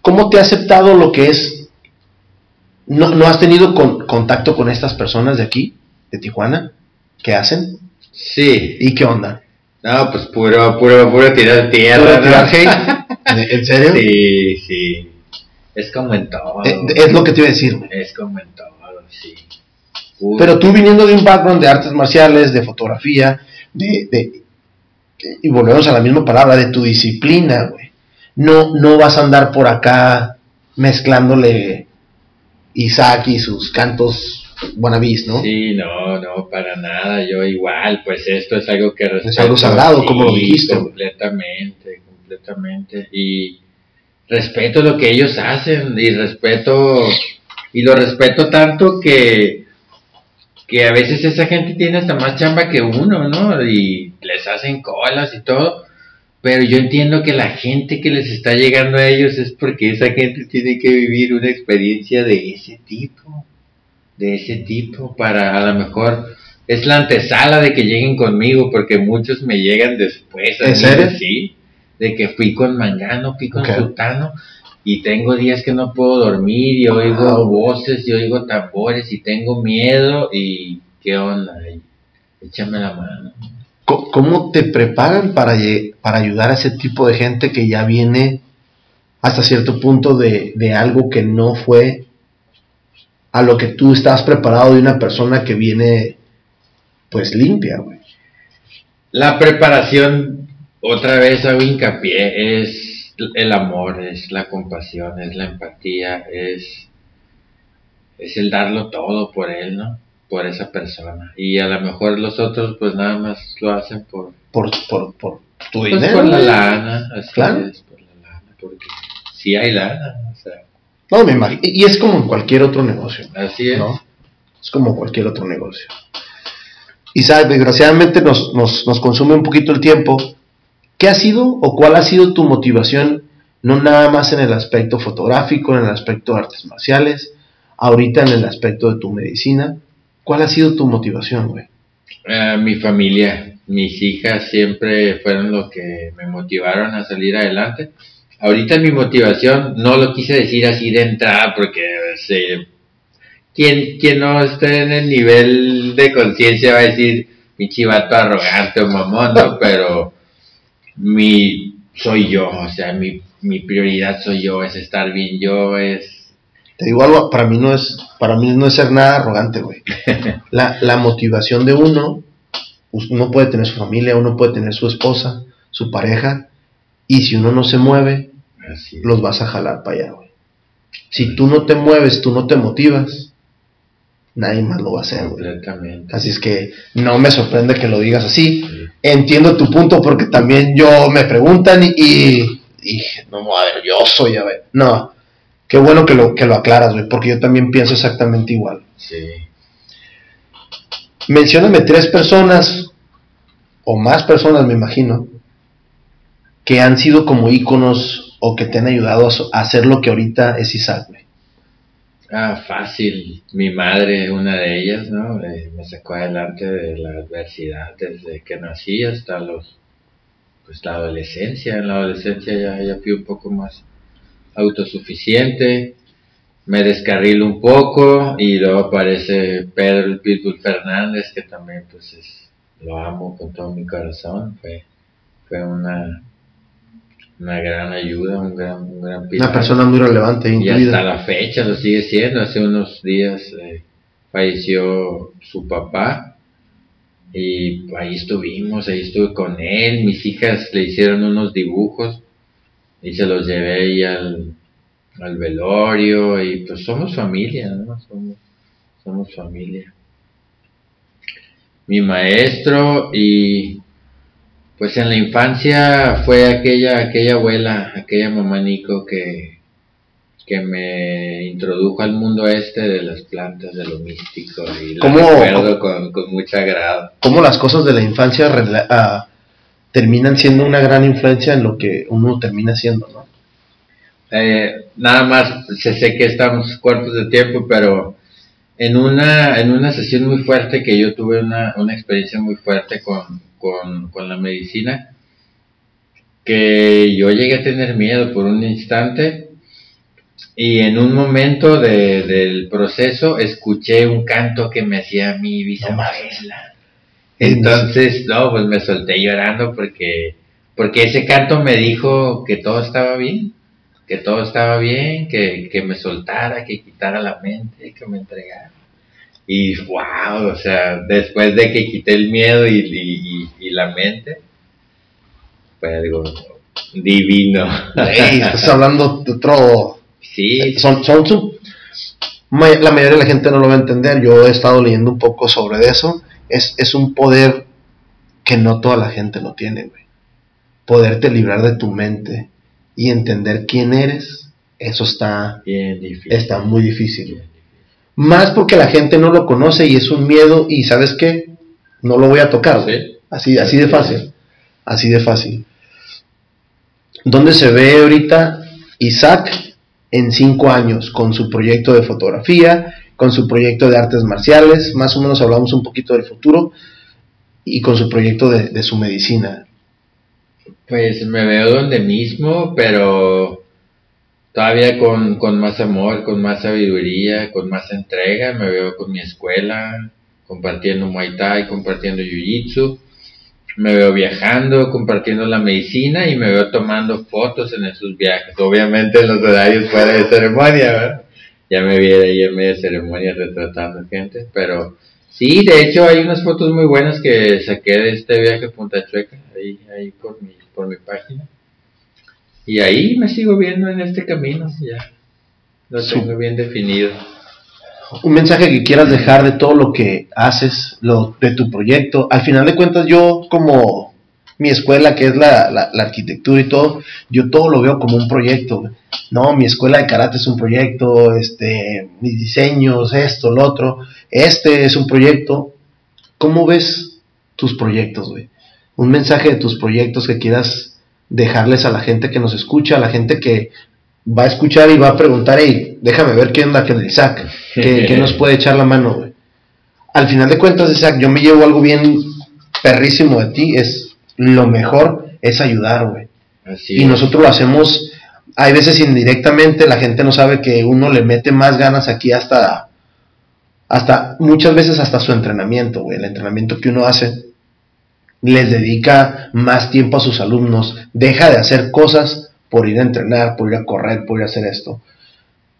¿Cómo te ha aceptado lo que es? ¿No, no has tenido con- contacto con estas personas de aquí, de Tijuana? ¿Qué hacen? Sí. ¿Y qué onda? No, pues puro, puro, puro tirar tierra. ¿Puro ¿no? tirar hate? ¿En serio? Sí, sí. Es como en todo. Eh, Es lo que te iba a decir. Es como en todo, sí. Pero tú viniendo de un background de artes marciales, de fotografía, de, de- y volvemos a la misma palabra, de tu disciplina, güey. No, no vas a andar por acá mezclándole Isaac y sus cantos wannabes, ¿no? Sí, no, no, para nada. Yo igual, pues esto es algo que respeto. algo sagrado, como lo dijiste. Completamente, completamente. Y respeto lo que ellos hacen y respeto, y lo respeto tanto que, que a veces esa gente tiene hasta más chamba que uno, ¿no? Y les hacen colas y todo. Pero yo entiendo que la gente que les está llegando a ellos es porque esa gente tiene que vivir una experiencia de ese tipo de ese tipo para a lo mejor es la antesala de que lleguen conmigo porque muchos me llegan después ¿En serio? sí de que fui con Mangano fui con Ok. Sultano y tengo días que no puedo dormir y oigo voces y oigo tambores y tengo miedo y qué onda Y échame la mano ¿Cómo te preparan para, para ayudar a ese tipo de gente que ya viene hasta cierto punto de, de algo que no fue a lo que tú estabas preparado de una persona que viene pues limpia, güey. La preparación, otra vez hago hincapié, es el amor, es la compasión, es la empatía, es, es el darlo todo por él, ¿no? Por esa persona. Y a lo mejor los otros pues nada más lo hacen por... Por, por, por tu pues, dinero. por la lana, así Claro. es, por la lana, porque si hay lana, o sea, No, me imagino. Y y es como en cualquier otro negocio, así es. ¿no? Es como cualquier otro negocio. Isaac, desgraciadamente nos, nos, nos consume un poquito el tiempo. ¿Qué ha sido o cuál ha sido tu motivación, no nada más en el aspecto fotográfico, en el aspecto de artes marciales, ahorita en el aspecto de tu medicina? ¿Cuál ha sido tu motivación, güey? Eh, mi familia, mis hijas siempre fueron lo que me motivaron a salir adelante. Ahorita mi motivación no lo quise decir así de entrada porque se, quien, quien no esté en el nivel de conciencia va a decir mi chivato arrogante o mamón, ¿no? Pero mi soy yo, o sea, mi, mi prioridad soy yo, es estar bien yo, es Te digo algo, para mí no es, para mí no es ser nada arrogante, güey. La, la motivación de uno, uno puede tener su familia, uno puede tener su esposa, su pareja, y si uno no se mueve, los vas a jalar para allá, güey. Si tú no te mueves, tú no te motivas, nadie más lo va a hacer, güey. Así es que no me sorprende que lo digas así. Sí. Entiendo tu punto porque también yo me preguntan y, y dije, no, a ver, yo soy, a ver. No, qué bueno que lo, que lo aclaras, güey, porque yo también pienso exactamente igual. Sí. Mencióname tres personas, o más personas me imagino, que han sido como íconos o que te han ayudado a hacer lo que ahorita es Isaac, güey. Ah, fácil. Mi madre, una de ellas, ¿no? Eh, me sacó adelante de la adversidad desde que nací hasta los, pues la adolescencia. En la adolescencia ya, ya fui un poco más autosuficiente. Me descarrilo un poco y luego aparece Pedro Pitbull Fernández, que también pues es, lo amo con todo mi corazón. Fue, fue una, una gran ayuda, un gran, un gran Una pilar. persona muy relevante en Y tu hasta vida. la fecha lo sigue siendo. Hace unos días eh, falleció su papá y ahí estuvimos, ahí estuve con él. Mis hijas le hicieron unos dibujos y se los llevé ahí al, al velorio y pues somos familia, ¿no? Somos, somos familia. Mi maestro y pues en la infancia fue aquella, aquella abuela, aquella mamá Nico que, que me introdujo al mundo este de las plantas, de lo místico, y lo ¿Cómo- recuerdo con, con mucho agrado. Cómo las cosas de la infancia ah, terminan siendo una gran influencia en lo que uno termina siendo, ¿no? Eh, nada más, sé, sé que estamos cortos de tiempo, pero en una, en una sesión muy fuerte que yo tuve una, una experiencia muy fuerte con, con, con la medicina, que yo llegué a tener miedo por un instante y en un momento de- del proceso escuché un canto que me hacía mi bisabuela. Entonces, no, pues me solté llorando porque, porque ese canto me dijo que todo estaba bien, que todo estaba bien, que, que me soltara, que quitara la mente, que me entregara. Y wow, o sea, después de que quité el miedo y, y- y- y la mente, fue algo divino. Estás hablando de otro... sí, Son, son su- La mayoría de la gente no lo va a entender. Yo he estado leyendo un poco sobre eso. Es, es un poder que no toda la gente lo tiene, güey. Poderte librar de tu mente y entender quién eres, eso está, bien difícil. está muy difícil. Güey. Más porque la gente no lo conoce y es un miedo y ¿sabes qué? No lo voy a tocar. Sí. Así, así de fácil. Así de fácil. ¿Dónde se ve ahorita Isaac en cinco años con su proyecto de fotografía, con su proyecto de artes marciales? Más o menos hablamos un poquito del futuro y con su proyecto de, de su medicina. Pues me veo donde mismo, pero todavía con, con más amor, con más sabiduría, con más entrega. Me veo con mi escuela, compartiendo Muay Thai, compartiendo Jiu Jitsu. me veo viajando, compartiendo la medicina y me veo tomando fotos en esos viajes. Obviamente en los horarios fuera de ceremonia, ¿verdad? Ya me vi ahí en medio de ceremonia retratando gente, pero sí, de hecho hay unas fotos muy buenas que saqué de este viaje a Punta Chueca, ahí, ahí por mi, por mi página. Y ahí me sigo viendo en este camino, ya lo tengo bien definido un mensaje que quieras dejar de todo lo que haces, lo, de tu proyecto. Al final de cuentas, yo como mi escuela, que es la, la, arquitectura y todo, yo todo lo veo como un proyecto. No, mi escuela de karate es un proyecto, este, mis diseños, esto, lo otro. Este es un proyecto. ¿Cómo ves tus proyectos, güey? Un mensaje de tus proyectos que quieras dejarles a la gente que nos escucha, a la gente que va a escuchar y va a preguntar, hey, déjame ver qué onda con Isaac, que, nos puede echar la mano, güey. Al final de cuentas, Isaac, yo me llevo algo bien perrísimo de ti, es lo mejor es ayudar, güey. y nosotros lo hacemos, hay veces indirectamente, la gente no sabe que uno le mete más ganas aquí hasta, hasta, muchas veces hasta su entrenamiento, güey, el entrenamiento que uno hace, les dedica más tiempo a sus alumnos, deja de hacer cosas por ir a entrenar, por ir a correr, por ir a hacer esto.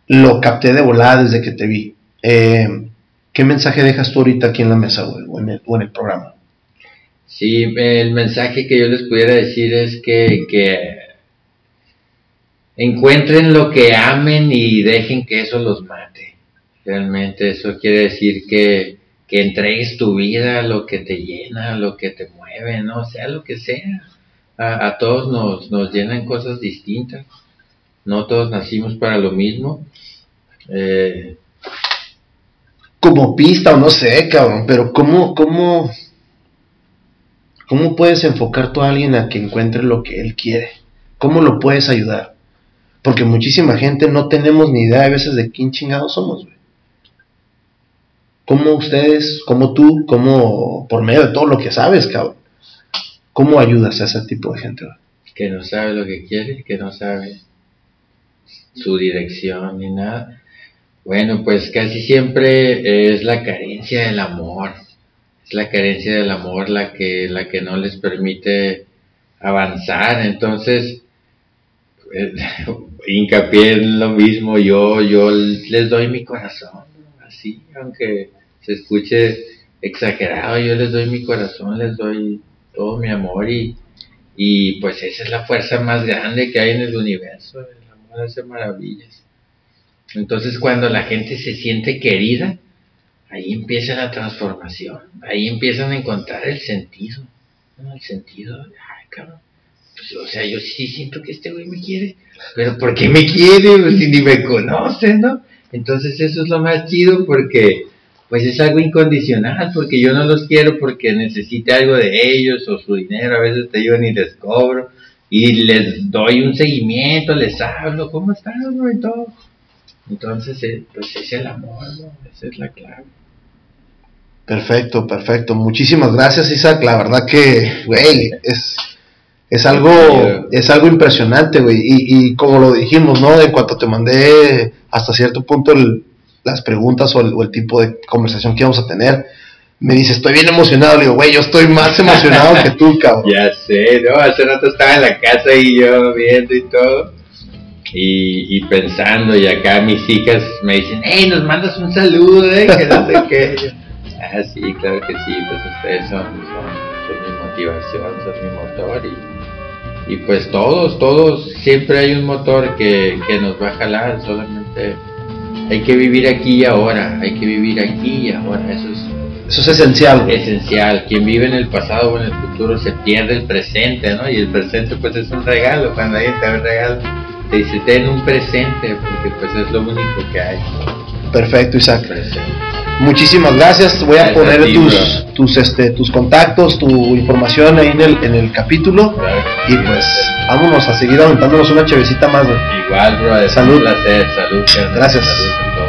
Lo capté de volada desde que te vi. Eh, ¿Qué mensaje dejas tú ahorita aquí en la mesa o, en el, programa? Sí, el mensaje que yo les pudiera decir es que, que encuentren lo que amen y dejen que eso los mate. Realmente eso quiere decir que, que entregues tu vida lo que te llena, lo que te mueve, no sea lo que sea a, todos nos, nos llenan cosas distintas, no todos nacimos para lo mismo. Eh, como pista o no sé, cabrón, pero ¿cómo, cómo, cómo puedes enfocar tú a alguien a que encuentre lo que él quiere? ¿Cómo lo puedes ayudar? Porque muchísima gente no tenemos ni idea a veces de quién chingados somos, güey. ¿Cómo ustedes, como tú, cómo por medio de todo lo que sabes, cabrón? ¿Cómo ayudas a ese tipo de gente? Que no sabe lo que quiere, que no sabe su dirección ni nada. Bueno, pues casi siempre es la carencia del amor. Es la carencia del amor la que, la que no les permite avanzar. Entonces, pues, hincapié en lo mismo. Yo, yo les doy mi corazón, así, aunque se escuche exagerado, yo les doy mi corazón, les doy todo mi amor y, y pues esa es la fuerza más grande que hay en el universo, el amor hace maravillas. Entonces cuando la gente se siente querida, ahí empieza la transformación, ahí empiezan a encontrar el sentido, el sentido, ay cabrón, pues, o sea, yo sí siento que este güey me quiere, pero ¿por qué me quiere? Pues, si ni me conoce, ¿no? Entonces eso es lo más chido porque pues es algo incondicional, porque yo no los quiero porque necesite algo de ellos o su dinero, a veces te digo ni les cobro, y les doy un seguimiento, les hablo, ¿cómo estás, bro? Y todo. Entonces, eh, pues es el amor, Esa es la clave. Perfecto, perfecto. Muchísimas gracias, Isaac. La verdad que, güey, es, es algo, es algo impresionante, güey. Y, y como lo dijimos, ¿no? En cuanto te mandé hasta cierto punto el, las preguntas o el, tipo de conversación que íbamos a tener, me dice, estoy bien emocionado. Le digo, güey, yo estoy más emocionado que tú, cabrón. Ya sé, ¿no? Hace rato estaba en la casa y yo viendo y todo. Y, pensando, y acá mis hijas me dicen, hey, nos mandas un saludo, ¿eh? Que no sé qué. ah, sí, claro que sí, pues ustedes son, son, mi motivación, son mi motor. Y, y pues todos, todos, siempre hay un motor que, que nos va a jalar, solamente hay que vivir aquí y ahora, hay que vivir aquí y ahora, eso es... Eso es esencial. Esencial. Quien vive en el pasado o en el futuro se pierde el presente, ¿no? Y el presente pues es un regalo. Cuando alguien te da un regalo, te dice, ten un presente, porque pues es lo único que hay. Perfecto, Isaac. Muchísimas gracias. Voy a poner tus, tus, este, tus contactos, tu información ahí en el, en el capítulo. y pues vámonos a seguir aventándonos una chevecita más. Igual, bro. Salud. Un placer. Salud. Gracias. Salud